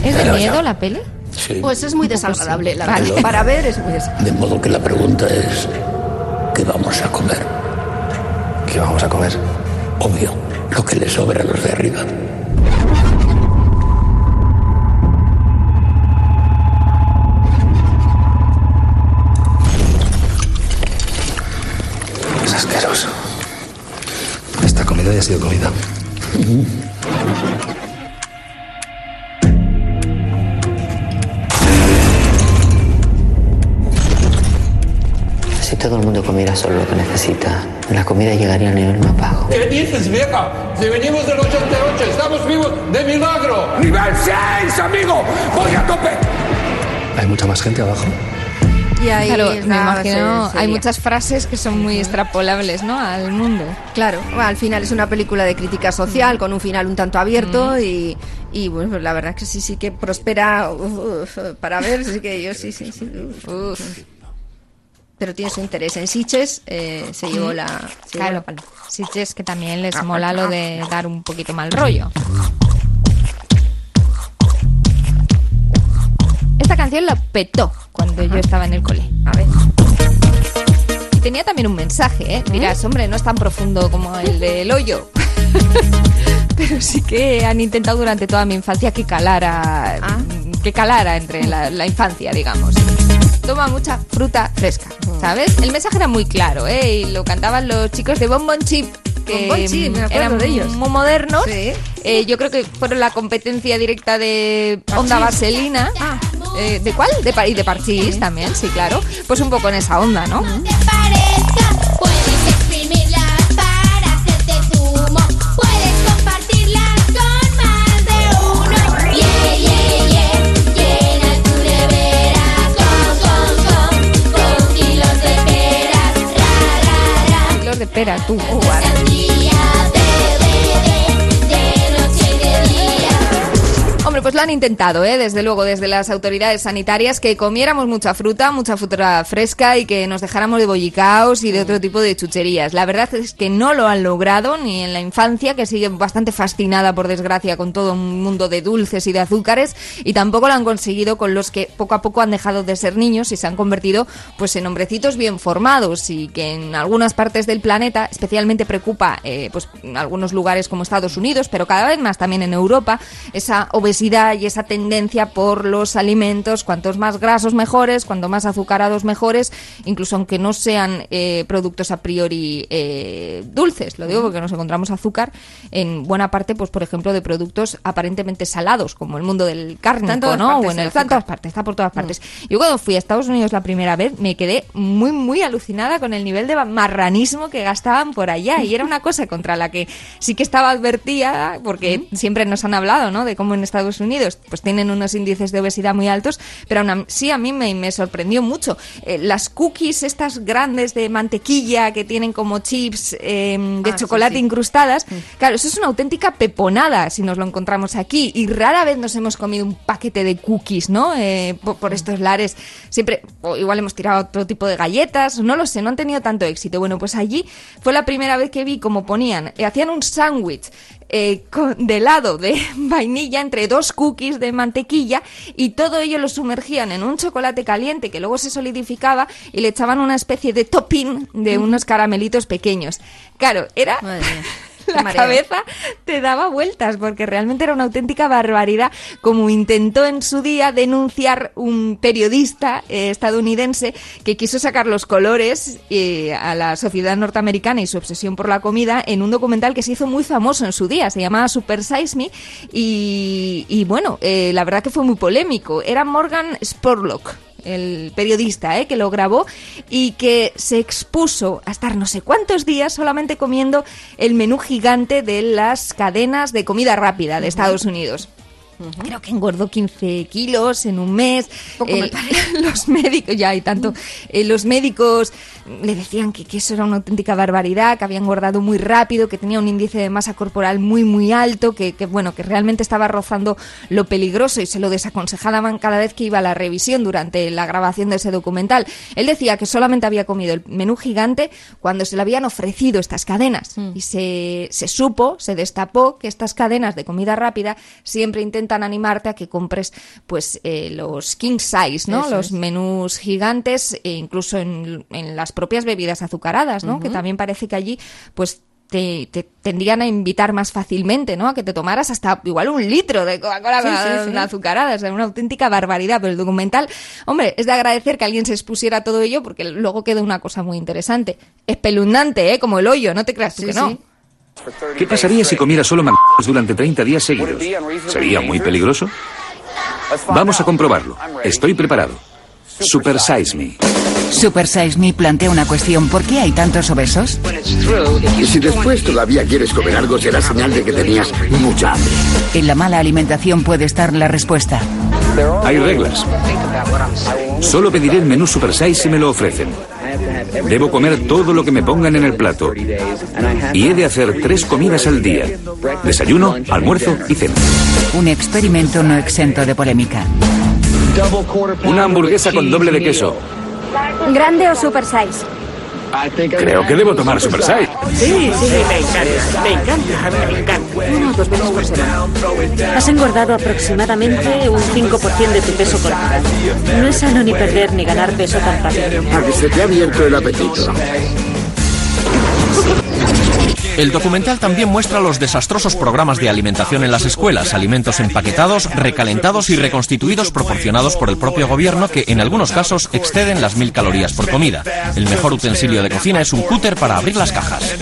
¿Es de miedo la peli? Sí. Pues es muy desagradable, la Vale. verdad. Para ver es muy desagradable. De modo que la pregunta es, ¿qué vamos a comer? ¿Qué vamos a comer? Obvio, lo que le sobra a los de arriba. Esta comida ya ha sido comida. Si todo el mundo comiera solo lo que necesita, la comida llegaría al nivel más bajo. ¿Qué dices, vieja? Si venimos del 88, estamos vivos de milagro. ¡Nivel 6, amigo! ¡Voy a tope! ¿Hay mucha más gente abajo? Y ahí Claro, me imagino, hay muchas frases que son muy extrapolables, ¿no? Al mundo. Claro, bueno, al final es una película de crítica social con un final un tanto abierto Mm. y, y, bueno, la verdad que sí, sí que prospera uf, para ver, sí que yo sí, sí, sí. uf. Pero tiene su interés. En Siches eh, se llevó la, se llevó Claro, la es que también les mola lo de dar un poquito mal rollo. Canción la petó cuando yo estaba en el cole. A ver. Y tenía también un mensaje, ¿eh? Dirás, hombre, no es tan profundo como el del hoyo. <laughs> Pero sí que han intentado durante toda mi infancia que calara, que calara entre la, la infancia, digamos. Toma mucha fruta fresca, ¿sabes? El mensaje era muy claro, ¿eh? Y lo cantaban los chicos de Bonbon Chip. Que Chip, me eran de ellos. muy modernos. Eh, yo creo que fueron la competencia directa de Onda Vaselina. Eh, ¿De cuál? De, y de Parchís también, sí, claro. Pues un poco en esa onda, ¿no? Exprimirla ra, Pues lo han intentado, ¿eh? desde luego, desde las autoridades sanitarias, que comiéramos mucha fruta, mucha fruta fresca y que nos dejáramos de bollicaos y de otro tipo de chucherías. La verdad es que no lo han logrado ni en la infancia, que sigue bastante fascinada, por desgracia, con todo un mundo de dulces y de azúcares, y tampoco lo han conseguido con los que poco a poco han dejado de ser niños y se han convertido pues en hombrecitos bien formados y que en algunas partes del planeta especialmente preocupa eh, pues en algunos lugares como Estados Unidos, pero cada vez más también en Europa, esa obesidad y esa tendencia por los alimentos, cuantos más grasos mejores, cuanto más azucarados mejores, incluso aunque no sean eh, productos a priori eh, dulces, lo digo porque nos encontramos azúcar en buena parte, pues por ejemplo, de productos aparentemente salados, como el mundo del cárnico, ¿no? partes O en el está en todas partes, está por todas partes. Yo cuando fui a Estados Unidos la primera vez me quedé muy, muy alucinada con el nivel de marranismo que gastaban por allá. Y era una cosa contra la que sí que estaba advertida, porque siempre nos han hablado, ¿no? De cómo en Estados Unidos pues tienen unos índices de obesidad muy altos, pero aún así a mí me, me sorprendió mucho. Eh, las cookies estas grandes de mantequilla que tienen como chips eh, de Ah, chocolate sí. incrustadas, claro, eso es una auténtica peponada si nos lo encontramos aquí. Y rara vez nos hemos comido un paquete de cookies, ¿no? Eh, por, por estos lares. Siempre, o igual hemos tirado otro tipo de galletas, no lo sé, no han tenido tanto éxito. Bueno, pues allí fue la primera vez que vi cómo ponían, eh, hacían un sándwich eh, con- de helado de <laughs> vainilla entre dos cookies de mantequilla y todo ello lo sumergían en un chocolate caliente que luego se solidificaba y le echaban una especie de topping de unos caramelitos pequeños. Claro, era <laughs> la cabeza te daba vueltas porque realmente era una auténtica barbaridad como intentó en su día denunciar un periodista eh, estadounidense que quiso sacar los colores eh, a la sociedad norteamericana y su obsesión por la comida en un documental que se hizo muy famoso en su día, se llamaba Super Size Me y, y bueno, eh, la verdad que fue muy polémico, era Morgan Spurlock el periodista ¿eh? que lo grabó y que se expuso a estar no sé cuántos días solamente comiendo el menú gigante de las cadenas de comida rápida de Estados Unidos. Creo que engordó 15 kilos en un mes. Poco me El- <laughs> los médicos, ya hay tanto. eh, los médicos le decían que, que eso era una auténtica barbaridad, que había engordado muy rápido, que tenía un índice de masa corporal muy, muy alto, que, que, bueno, que realmente estaba rozando lo peligroso y se lo desaconsejaban cada vez que iba a la revisión durante la grabación de ese documental. Él decía que solamente había comido el menú gigante cuando se le habían ofrecido estas cadenas y se, se supo, se destapó que estas cadenas de comida rápida siempre intentan animarte a que compres pues eh, los king size, ¿no? Eso los es. menús gigantes e incluso en, en las propias bebidas azucaradas, ¿no? Que también parece que allí pues te, te tendrían a invitar más fácilmente, ¿no? A que te tomaras hasta igual un litro de Coca-Cola Sí, sí, sí. azucarada. O sea, una auténtica barbaridad. Pero el documental, hombre, es de agradecer que alguien se expusiera a todo ello porque luego queda una cosa muy interesante. Espeluznante, ¿eh? Como el hoyo, no te creas tú que no. ¿Qué pasaría si comiera solo McDonald's durante 30 días seguidos? ¿Sería muy peligroso? Vamos a comprobarlo. Estoy preparado. Super Size Me. Super Size Me plantea una cuestión. ¿Por qué hay tantos obesos? Y si después todavía quieres comer algo, será señal de que tenías mucha hambre. En la mala alimentación puede estar la respuesta. Hay reglas. Solo pediré el menú Super Size si me lo ofrecen. Debo comer todo lo que me pongan en el plato. Y he de hacer tres comidas al día. Desayuno, almuerzo y cena. Un experimento no exento de polémica. Una hamburguesa con doble de queso. ¿Grande o super size? Creo que debo tomar Super. Sí, sí, me encanta, me encanta, me encanta. Uno o dos veces por semana. Has engordado aproximadamente un 5% de tu peso corporal. No es sano ni perder ni ganar peso tan rápido. A que se te ha abierto el apetito. El documental también muestra los desastrosos programas de alimentación en las escuelas, alimentos empaquetados, recalentados y reconstituidos proporcionados por el propio gobierno que en algunos casos exceden las mil calorías por comida. El mejor utensilio de cocina es un cúter para abrir las cajas.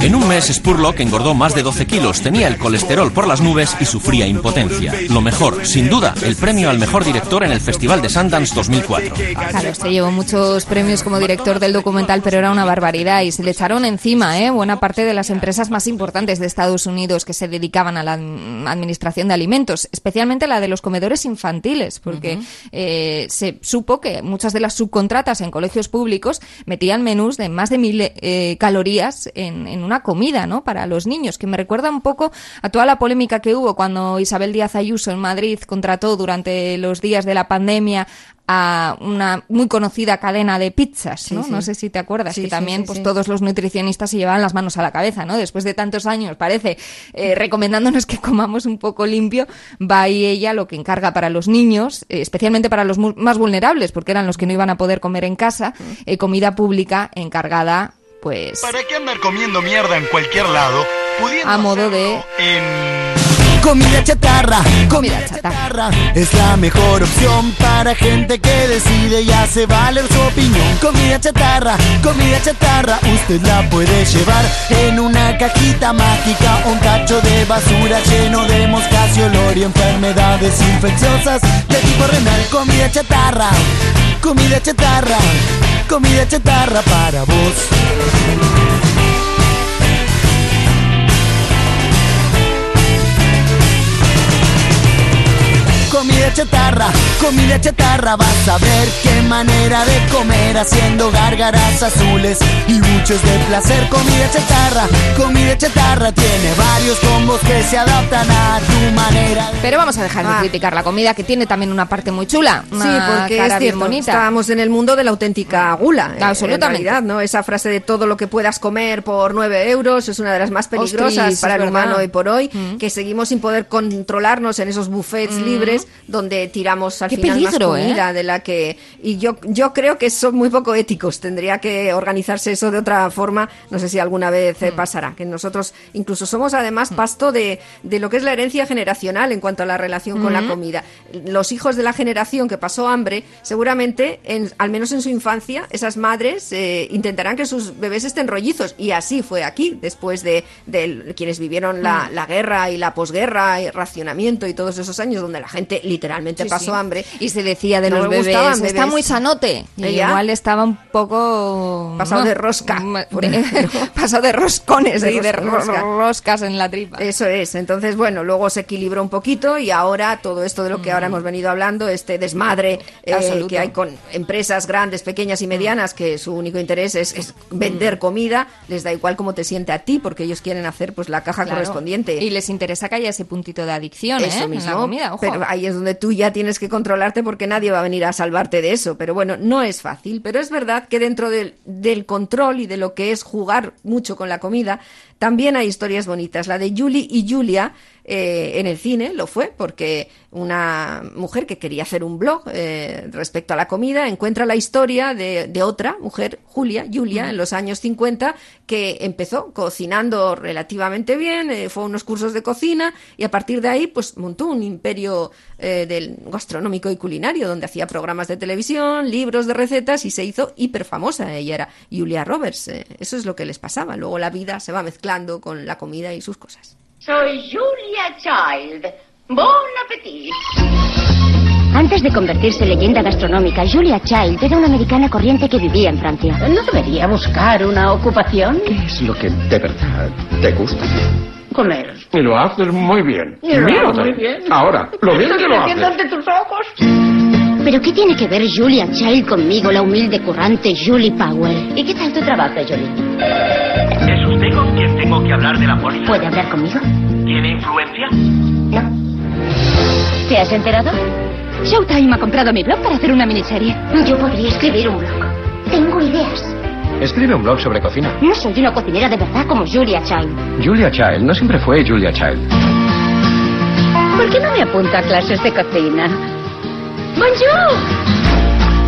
En un mes Spurlock engordó más de 12 kilos, tenía el colesterol por las nubes y sufría impotencia. Lo mejor, sin duda, el premio al mejor director en el Festival de Sundance 2004. Claro, se llevó muchos premios como director del documental, pero era una barbaridad y se le echaron encima ¿eh? buena parte de las empresas más importantes de Estados Unidos que se dedicaban a la administración de alimentos, especialmente la de los comedores infantiles, porque eh, se supo que muchas de las subcontratas en colegios públicos metían menús de más de mil eh, calorías en, en una comida, ¿no? Para los niños, que me recuerda un poco a toda la polémica que hubo cuando Isabel Díaz Ayuso en Madrid contrató durante los días de la pandemia a una muy conocida cadena de pizzas, ¿no? Sí, sí. No sé si te acuerdas, Sí, que también sí, pues sí. todos los nutricionistas se llevaban las manos a la cabeza, ¿no? Después de tantos años, parece, eh, recomendándonos que comamos un poco limpio, va ahí ella lo que encarga para los niños, eh, especialmente para los más vulnerables, porque eran los que no iban a poder comer en casa, eh, comida pública encargada, pues, ¿Para qué andar comiendo mierda en cualquier lado? Pudiendo a modo de Comida chatarra, comida chatarra. es la mejor opción para gente que decide y hace valer su opinión. Comida chatarra, comida chatarra, usted la puede llevar en una cajita mágica, un tacho de basura lleno de moscas y olor y enfermedades infecciosas de tipo renal. Comida chatarra, comida chatarra, comida chatarra para vos. Comida chatarra, comida chatarra, vas a ver qué manera de comer haciendo gárgaras azules y muchos de placer. Comida chatarra, comida chatarra, tiene varios combos que se adaptan a tu manera. de- Pero vamos a dejar de criticar la comida, que tiene también una parte muy chula. Sí, porque cara es bien cierto, bonita. estábamos en el mundo de la auténtica gula. eh, Absolutamente. En realidad, ¿no? Esa frase de todo lo que puedas comer por 9 euros es una de las más peligrosas para el verdad. Mm. humano hoy por hoy, que seguimos sin poder controlarnos en esos buffets libres donde tiramos al Qué final peligro, más comida ¿eh? de la que... Y yo, yo creo que son muy poco éticos. Tendría que organizarse eso de otra forma. No sé si alguna vez Mm. eh, pasará. Que nosotros incluso somos además pasto de, de lo que es la herencia generacional en cuanto a la relación con la Ujú. comida. Los hijos de la generación que pasó hambre, seguramente, en- al menos en su infancia, esas madres eh, intentarán que sus bebés estén rollizos. Y así fue aquí, después de, de quienes vivieron la, Mm. la guerra y la posguerra y racionamiento y todos esos años donde la gente literalmente Sí, pasó sí. hambre. Y se decía de No los bebés, gustaban está muy sanote. Y igual estaba un poco... Pasado ¿no? de rosca, de- <laughs> pasado de roscones De y de ros- rosca. ro- roscas en la tripa. Eso es. Entonces, bueno, luego se equilibró un poquito y ahora todo esto de lo que ahora hemos venido hablando, este desmadre eh, que hay con empresas grandes, pequeñas y medianas, que su único interés es, es vender comida, les da igual cómo te siente a ti, porque ellos quieren hacer pues la caja Claro. correspondiente. Y les interesa que haya ese puntito de adicción, ¿eh? Eso en mismo, la comida, ojo. pero es donde tú ya tienes que controlarte porque nadie va a venir a salvarte de eso. Pero bueno, no es fácil. Pero es verdad que dentro del, del control y de lo que es jugar mucho con la comida, también hay historias bonitas. La de Julie y Julia eh, en el cine lo fue porque una mujer que quería hacer un blog eh, respecto a la comida encuentra la historia de, de otra mujer, Julia, Julia, en los años 50, que empezó cocinando relativamente bien, eh, fue a unos cursos de cocina y a partir de ahí pues montó un imperio eh, del gastronómico y culinario donde hacía programas de televisión, libros de recetas y se hizo hiper famosa. Ella era Julia Roberts. eso es lo que les pasaba. Luego la vida se va mezclando con la comida y sus cosas. Soy Julia Child. Bon appetit. Antes de convertirse en leyenda gastronómica, Julia Child era una americana corriente que vivía en Francia. ¿No debería buscar una ocupación? ¿Qué es lo que de verdad te gusta? Comer. Y lo haces muy bien. Y lo muy bien. Ahora, lo bien que lo haces. ante tus ojos. ¿Pero qué tiene que ver Julia Child conmigo, la humilde currante Julie Powell? ¿Y qué tal tu trabajo, Julie? ¿Es usted con quien tengo que hablar de la póliza? ¿Puede hablar conmigo? ¿Tiene influencia? ¿Te has enterado? Showtime ha comprado mi blog para hacer una miniserie. Yo podría escribir un blog. Tengo ideas. Escribe un blog sobre cocina. No soy una cocinera de verdad como Julia Child. Julia Child no siempre fue Julia Child. ¿Por qué no me apunta a clases de cocina? ¡Bonjour!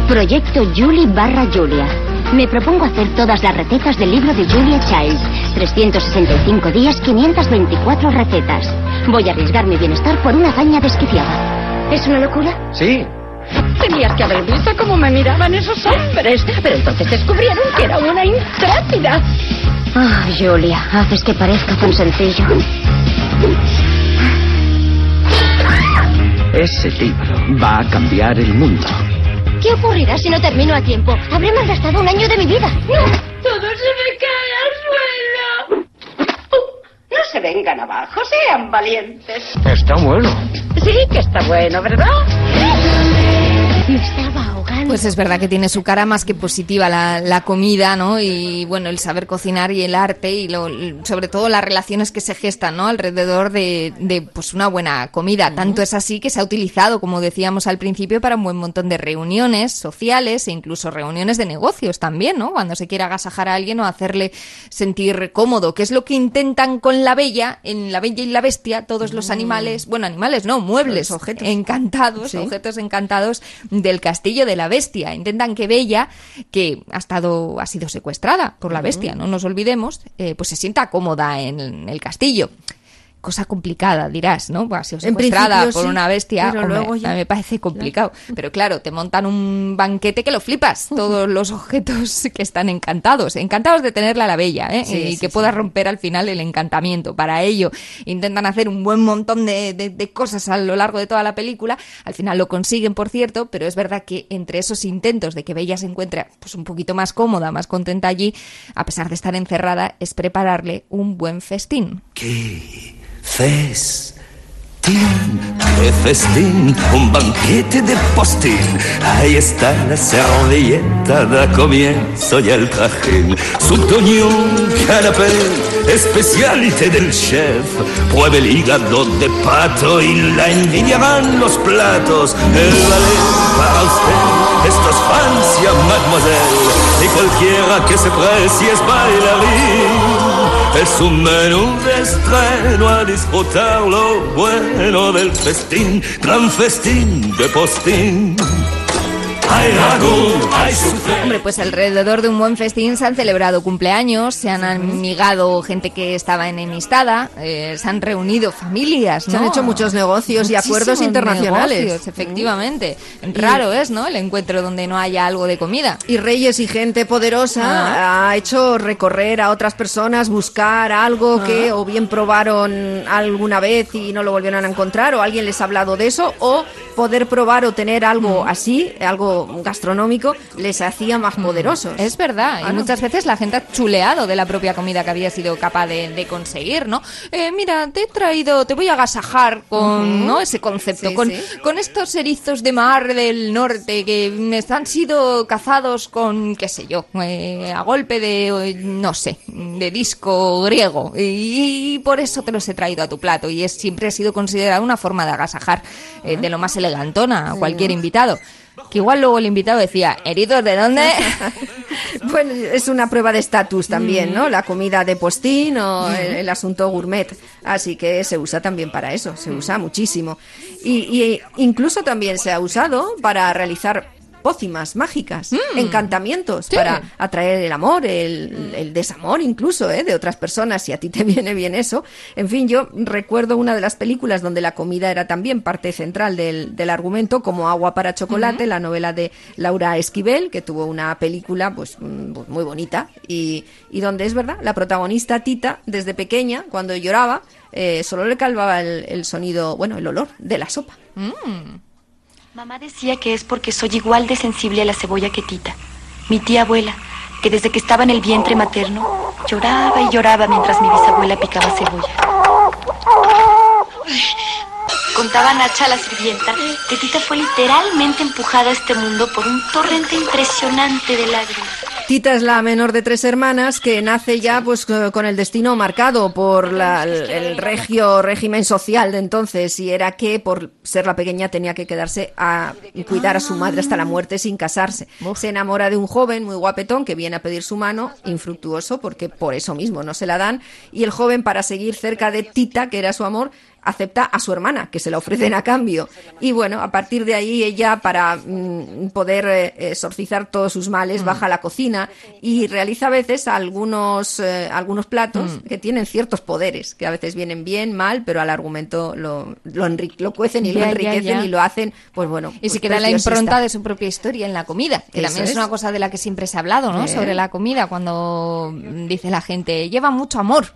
Proyecto Julie barra Julia. Me propongo hacer todas las recetas del libro de Julia Child. 365 días, 524 recetas. Voy a arriesgar mi bienestar por una hazaña desquiciada. ¿Es una locura? Sí. Tenías que haber visto cómo me miraban esos hombres. Pero entonces descubrieron que era una intrépida. Ah, Julia, haces que parezca tan sencillo. Ese libro va a cambiar el mundo. ¿Qué ocurrirá si no termino a tiempo? Habré malgastado un año de mi vida. ¡No! Todo se me cae al suelo. Uh, no se vengan abajo, sean valientes. Está bueno. Sí que está bueno, ¿verdad? Ahogando. Pues es verdad que tiene su cara más que positiva la, la comida, ¿no? Y bueno, el saber cocinar y el arte y lo- sobre todo las relaciones que se gestan, ¿no? Alrededor de, de, pues una buena comida. Tanto es así que se ha utilizado, como decíamos al principio, para un buen montón de reuniones sociales e incluso reuniones de negocios también, ¿no? Cuando se quiere agasajar a alguien o hacerle sentir cómodo, que es lo que intentan con la bella, en la bella y la bestia, todos los animales, bueno, animales no, muebles, objetos encantados, objetos encantados del castillo de la bestia. Intentan que Bella, que ha estado, ha sido secuestrada por la bestia, no nos olvidemos, eh, pues se sienta cómoda en el castillo. Cosa complicada, dirás, ¿no? Ha sido En secuestrada por sí, una bestia. hombre, ya- a mí me parece complicado. Pero claro, te montan un banquete que lo flipas. Todos los objetos que están encantados. Encantados de tenerla a la bella, ¿eh? Sí, y sí, que sí. pueda romper al final el encantamiento. Para ello, intentan hacer un buen montón de, de- de cosas a lo largo de toda la película. Al final lo consiguen, por cierto, pero es verdad que entre esos intentos de que Bella se encuentre pues, un poquito más cómoda, más contenta allí, a pesar de estar encerrada, es prepararle un buen festín. Festín, qué festín, un banquete de postín. Ahí está la servilleta, da comienzo y el trajín. Subdoñón, canapé, especialité del chef. Pruebe el hígado de pato y la envidiarán los platos. El ballet para usted, esto es Francia, mademoiselle. Y cualquiera que se precie es bailarín. Es un menú de estreno a disfrutar lo bueno del festín, gran festín de postín. Hombre, pues alrededor de un buen festín se han celebrado cumpleaños, se han amigado gente que estaba enemistada, eh, se han reunido familias, ¿no? Se han hecho muchos negocios y acuerdos internacionales. negocios, efectivamente. Raro es, ¿no? El encuentro donde no haya algo de comida. Y reyes y gente poderosa ha hecho recorrer a otras personas, buscar algo que o bien probaron alguna vez y no lo volvieron a encontrar, o alguien les ha hablado de eso, o poder probar o tener algo así, algo gastronómico, les hacía más poderosos. Es verdad, y Claro. muchas veces la gente ha chuleado de la propia comida que había sido capaz de, de conseguir, ¿no? Eh, mira, te he traído, te voy a agasajar con. ¿no? Ese concepto, Sí, con, sí. con estos erizos de mar del norte que mm, han sido cazados con, qué sé yo, eh, a golpe de, no sé, de disco griego. Y, por eso te los he traído a tu plato. Y es siempre ha sido considerada una forma de agasajar eh, de lo más elegantona a cualquier invitado. Que igual luego el invitado decía, ¿heridos de dónde? <laughs> Bueno, es una prueba de estatus también, ¿no? La comida de postín o el, el asunto gourmet. Así que se usa también para eso, se usa muchísimo. Y, y incluso también se ha usado para realizar pócimas mágicas, encantamientos para atraer el amor, el, el desamor incluso ¿eh? de otras personas, si a ti te <laughs> viene bien eso. En fin, yo recuerdo una de las películas donde la comida era también parte central del, del argumento, como Agua para Chocolate, la novela de Laura Esquivel, que tuvo una película pues, mm, pues, muy bonita y, y donde es verdad, la protagonista Tita, desde pequeña, cuando lloraba, eh, solo le calvaba el, el sonido, bueno, el olor de la sopa. Mm. Mamá decía que es porque soy igual de sensible a la cebolla que Tita. Mi tía abuela, que desde que estaba en el vientre materno, lloraba y lloraba mientras mi bisabuela picaba cebolla. Contaba Nacha, la sirvienta, que Tita fue literalmente empujada a este mundo por un torrente impresionante de lágrimas. Tita es la menor de tres hermanas que nace ya pues con el destino marcado por la- el, el regio régimen social de entonces y era que por ser la pequeña tenía que quedarse a cuidar a su madre hasta la muerte sin casarse. Se enamora de un joven muy guapetón que viene a pedir su mano, infructuoso porque por eso mismo no se la dan y el joven para seguir cerca de Tita, que era su amor, acepta a su hermana, que se la ofrecen a cambio. Y bueno, a partir de ahí ella, para mm, poder eh, exorcizar todos sus males, baja a la cocina y realiza a veces algunos, eh, algunos platos que tienen ciertos poderes, que a veces vienen bien, mal, pero al argumento lo, lo, lo cuecen y lo Ya, enriquecen ya. y lo hacen, pues bueno. Y pues si queda la impronta de su propia historia en la comida, que Eso también es. es. una cosa de la que siempre se ha hablado, ¿no? Eh. Sobre la comida, cuando mm, dice la gente, lleva mucho amor.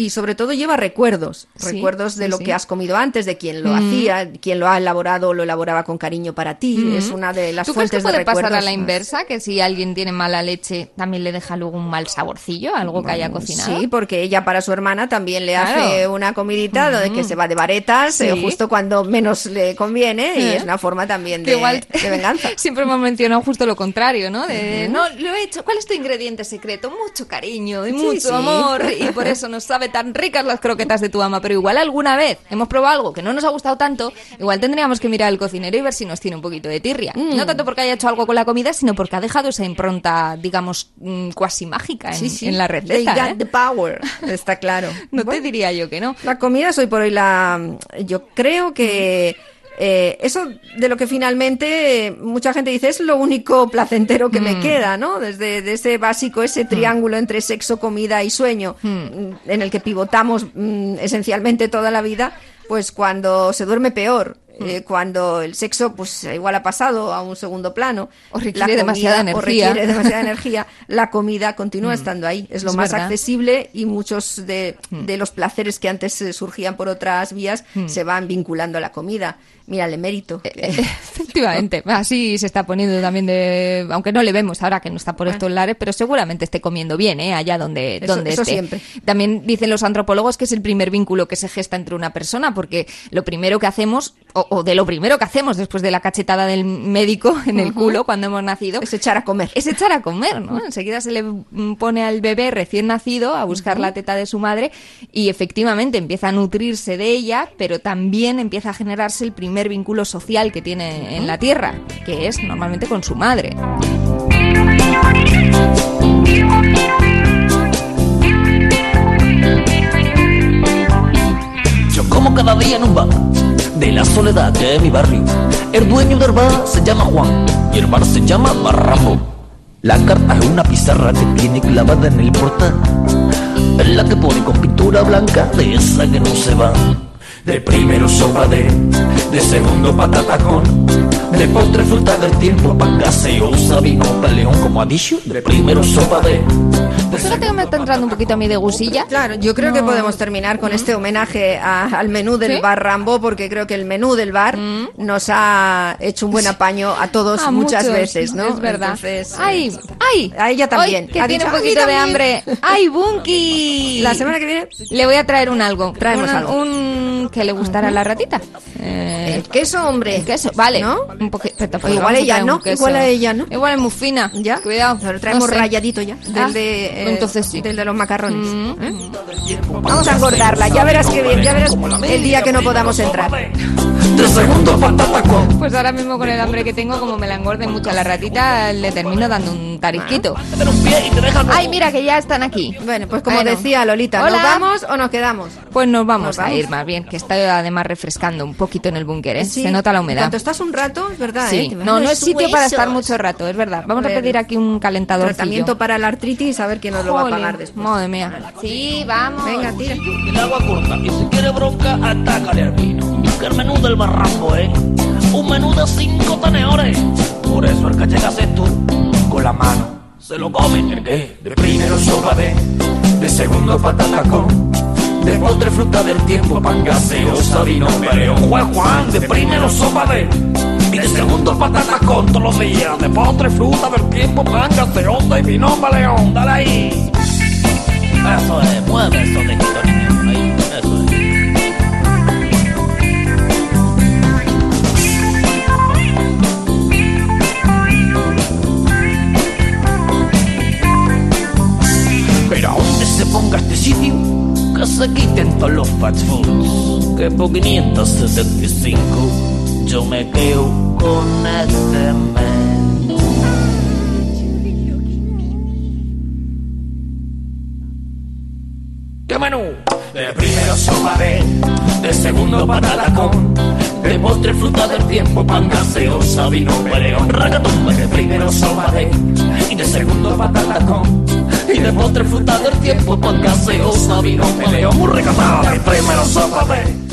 Y sobre todo lleva recuerdos, Sí, recuerdos de sí, lo sí. que has comido antes, de quien lo Mm. hacía, quien lo ha elaborado, lo elaboraba con cariño para ti. Mm. Es una de las ¿Tú crees fuentes que puede de recuerdos. pasar a la inversa? Que si alguien tiene mala leche, también le deja luego un mal saborcillo, algo que haya cocinado. Sí, porque ella para su hermana también le Claro. hace una comidita de que Mm. se va de varetas eh, justo cuando menos le conviene y Eh. es una forma también de, igual- de venganza. <laughs> Siempre hemos mencionado justo lo contrario, ¿no? De, no, lo he hecho. ¿Cuál es tu ingrediente secreto? Mucho cariño y mucho amor. Y por <laughs> eso nos sabe tan ricas las croquetas de tu ama. Pero igual alguna vez hemos probado algo que no nos ha gustado tanto, igual tendríamos que mirar al cocinero y ver si nos tiene un poquito de tirria. Mm. No tanto porque haya hecho algo con la comida, sino porque ha dejado esa impronta, digamos, mm, cuasi mágica en, Sí, sí. en la They receta. got ¿eh? the power, está claro. <laughs> No te diría yo que no. La comida soy por hoy la... Yo creo que... eh, eso de lo que finalmente eh, mucha gente dice es lo único placentero que me Mm. queda, ¿no? Desde de ese básico, ese triángulo entre sexo, comida y sueño, Mm. mm, en el que pivotamos mm, esencialmente toda la vida, pues cuando se duerme peor, Mm. eh, cuando el sexo pues igual ha pasado a un segundo plano, O requiere comida- demasiada o energía. requiere demasiada energía, <laughs> la comida continúa estando ahí. Es lo Es más verdad. accesible y muchos de, de los placeres que antes eh, surgían por otras vías se van vinculando a la comida. Mira el emérito. que- Efectivamente, así se está poniendo también de, aunque no le vemos ahora que no está por estos lares, pero seguramente esté comiendo bien, ¿eh? allá donde, Eso- donde eso esté. siempre. También dicen los antropólogos que es el primer vínculo que se gesta entre una persona, porque lo primero que hacemos, o, o de lo primero que hacemos después de la cachetada del médico <laughs> en el culo cuando hemos nacido, es echar a comer. Es echar a comer, ¿no? Enseguida se le pone al bebé recién nacido a buscar la teta de su madre y efectivamente empieza a nutrirse de ella, pero también empieza a generarse el primer vínculo social que tiene en la tierra, que es normalmente con su madre. Yo como cada día en un bar de la soledad es mi barrio. El dueño del bar se llama Juan y el bar se llama Barrambo. La carta es una pizarra que tiene clavada en el portal. Es la que pone con pintura blanca de esa que no se va. De primero sopa de, de segundo patata con, de postre fruta del tiempo, pan gaseosa, vino peleón, como ha dicho. De primero sopa de, Pues fíjate que me está entrando un poquito a mí de gusilla. Claro, yo creo que podemos terminar con este homenaje a- al menú del ¿Sí? bar Rambo, porque creo que el menú del bar nos ha hecho un buen apaño a todos A muchas muchos, veces, ¿no? Es verdad. Entonces, ¡Ay! eh, ¡Ay! A ella también. Hoy, que Ha tiene dicho, un "A mí poquito de también". hambre. <laughs> ¡Ay, Bunky! La semana que viene le voy a traer un algo. Traemos Un- algo. Un que le gustará a la ratita. Eh, El queso, hombre. el queso, vale. ¿No? Un poquito. O igual ella no, igual a ella no. Igual es muy fina. Ya. Cuidado. Lo traemos no sé. rayadito ya. Del, Ah, de, eh, entonces sí. del de los macarrones. ¿eh? Vamos a engordarla. Ya verás que bien. Ya verás el día que no podamos entrar. Pues ahora mismo con el hambre que tengo, como me la engorde mucho a la ratita, le termino dando un tarisquito. Ay, mira que ya están aquí. Bueno, pues como Bueno. decía Lolita, Hola. ¿nos vamos o nos quedamos? Pues nos vamos, Nos a ir más bien, que está además refrescando un poquito en el búnker, ¿eh? Sí, Se nota la humedad. Cuando estás un rato, es verdad, ¿eh? Sí, Te van no, no es sitio para estar huesos. mucho rato, es verdad. Vamos a Joder. pedir aquí un calentador. Tratamiento para la artritis, a ver quién nos lo va a pagar después. Madre mía. Sí, vamos. Venga, tira. El agua corta y si quiere bronca, atácale al vino. El menú del barranco, ¿eh? Un menú de cinco tenedores. Por eso el que llegas tú, con la mano, se lo come. ¿El qué? De primero sopa de, de segundo patata con, de postre fruta del tiempo, pan gaseosa, vino peleón. Juan Juan, de primero sopa de, Y de segundo patata con todos los días. De postre, fruta del tiempo, pan gaseosa y vino león. Dale ahí. Eso es, mueve eso de niño. Ahí, eso es. Pero a donde se ponga este sitio, que se quiten todos los fast foods. Que por 575 yo me quedo con este menú. De primero sopa de, de segundo patata con, de postre fruta del tiempo, pan gaseosa, vino peleón, ragatón. De primero sopa de, y de segundo patata con, y de postre fruta del tiempo, pan gaseosa, vino peleón, muy recatado. Primero sopa de,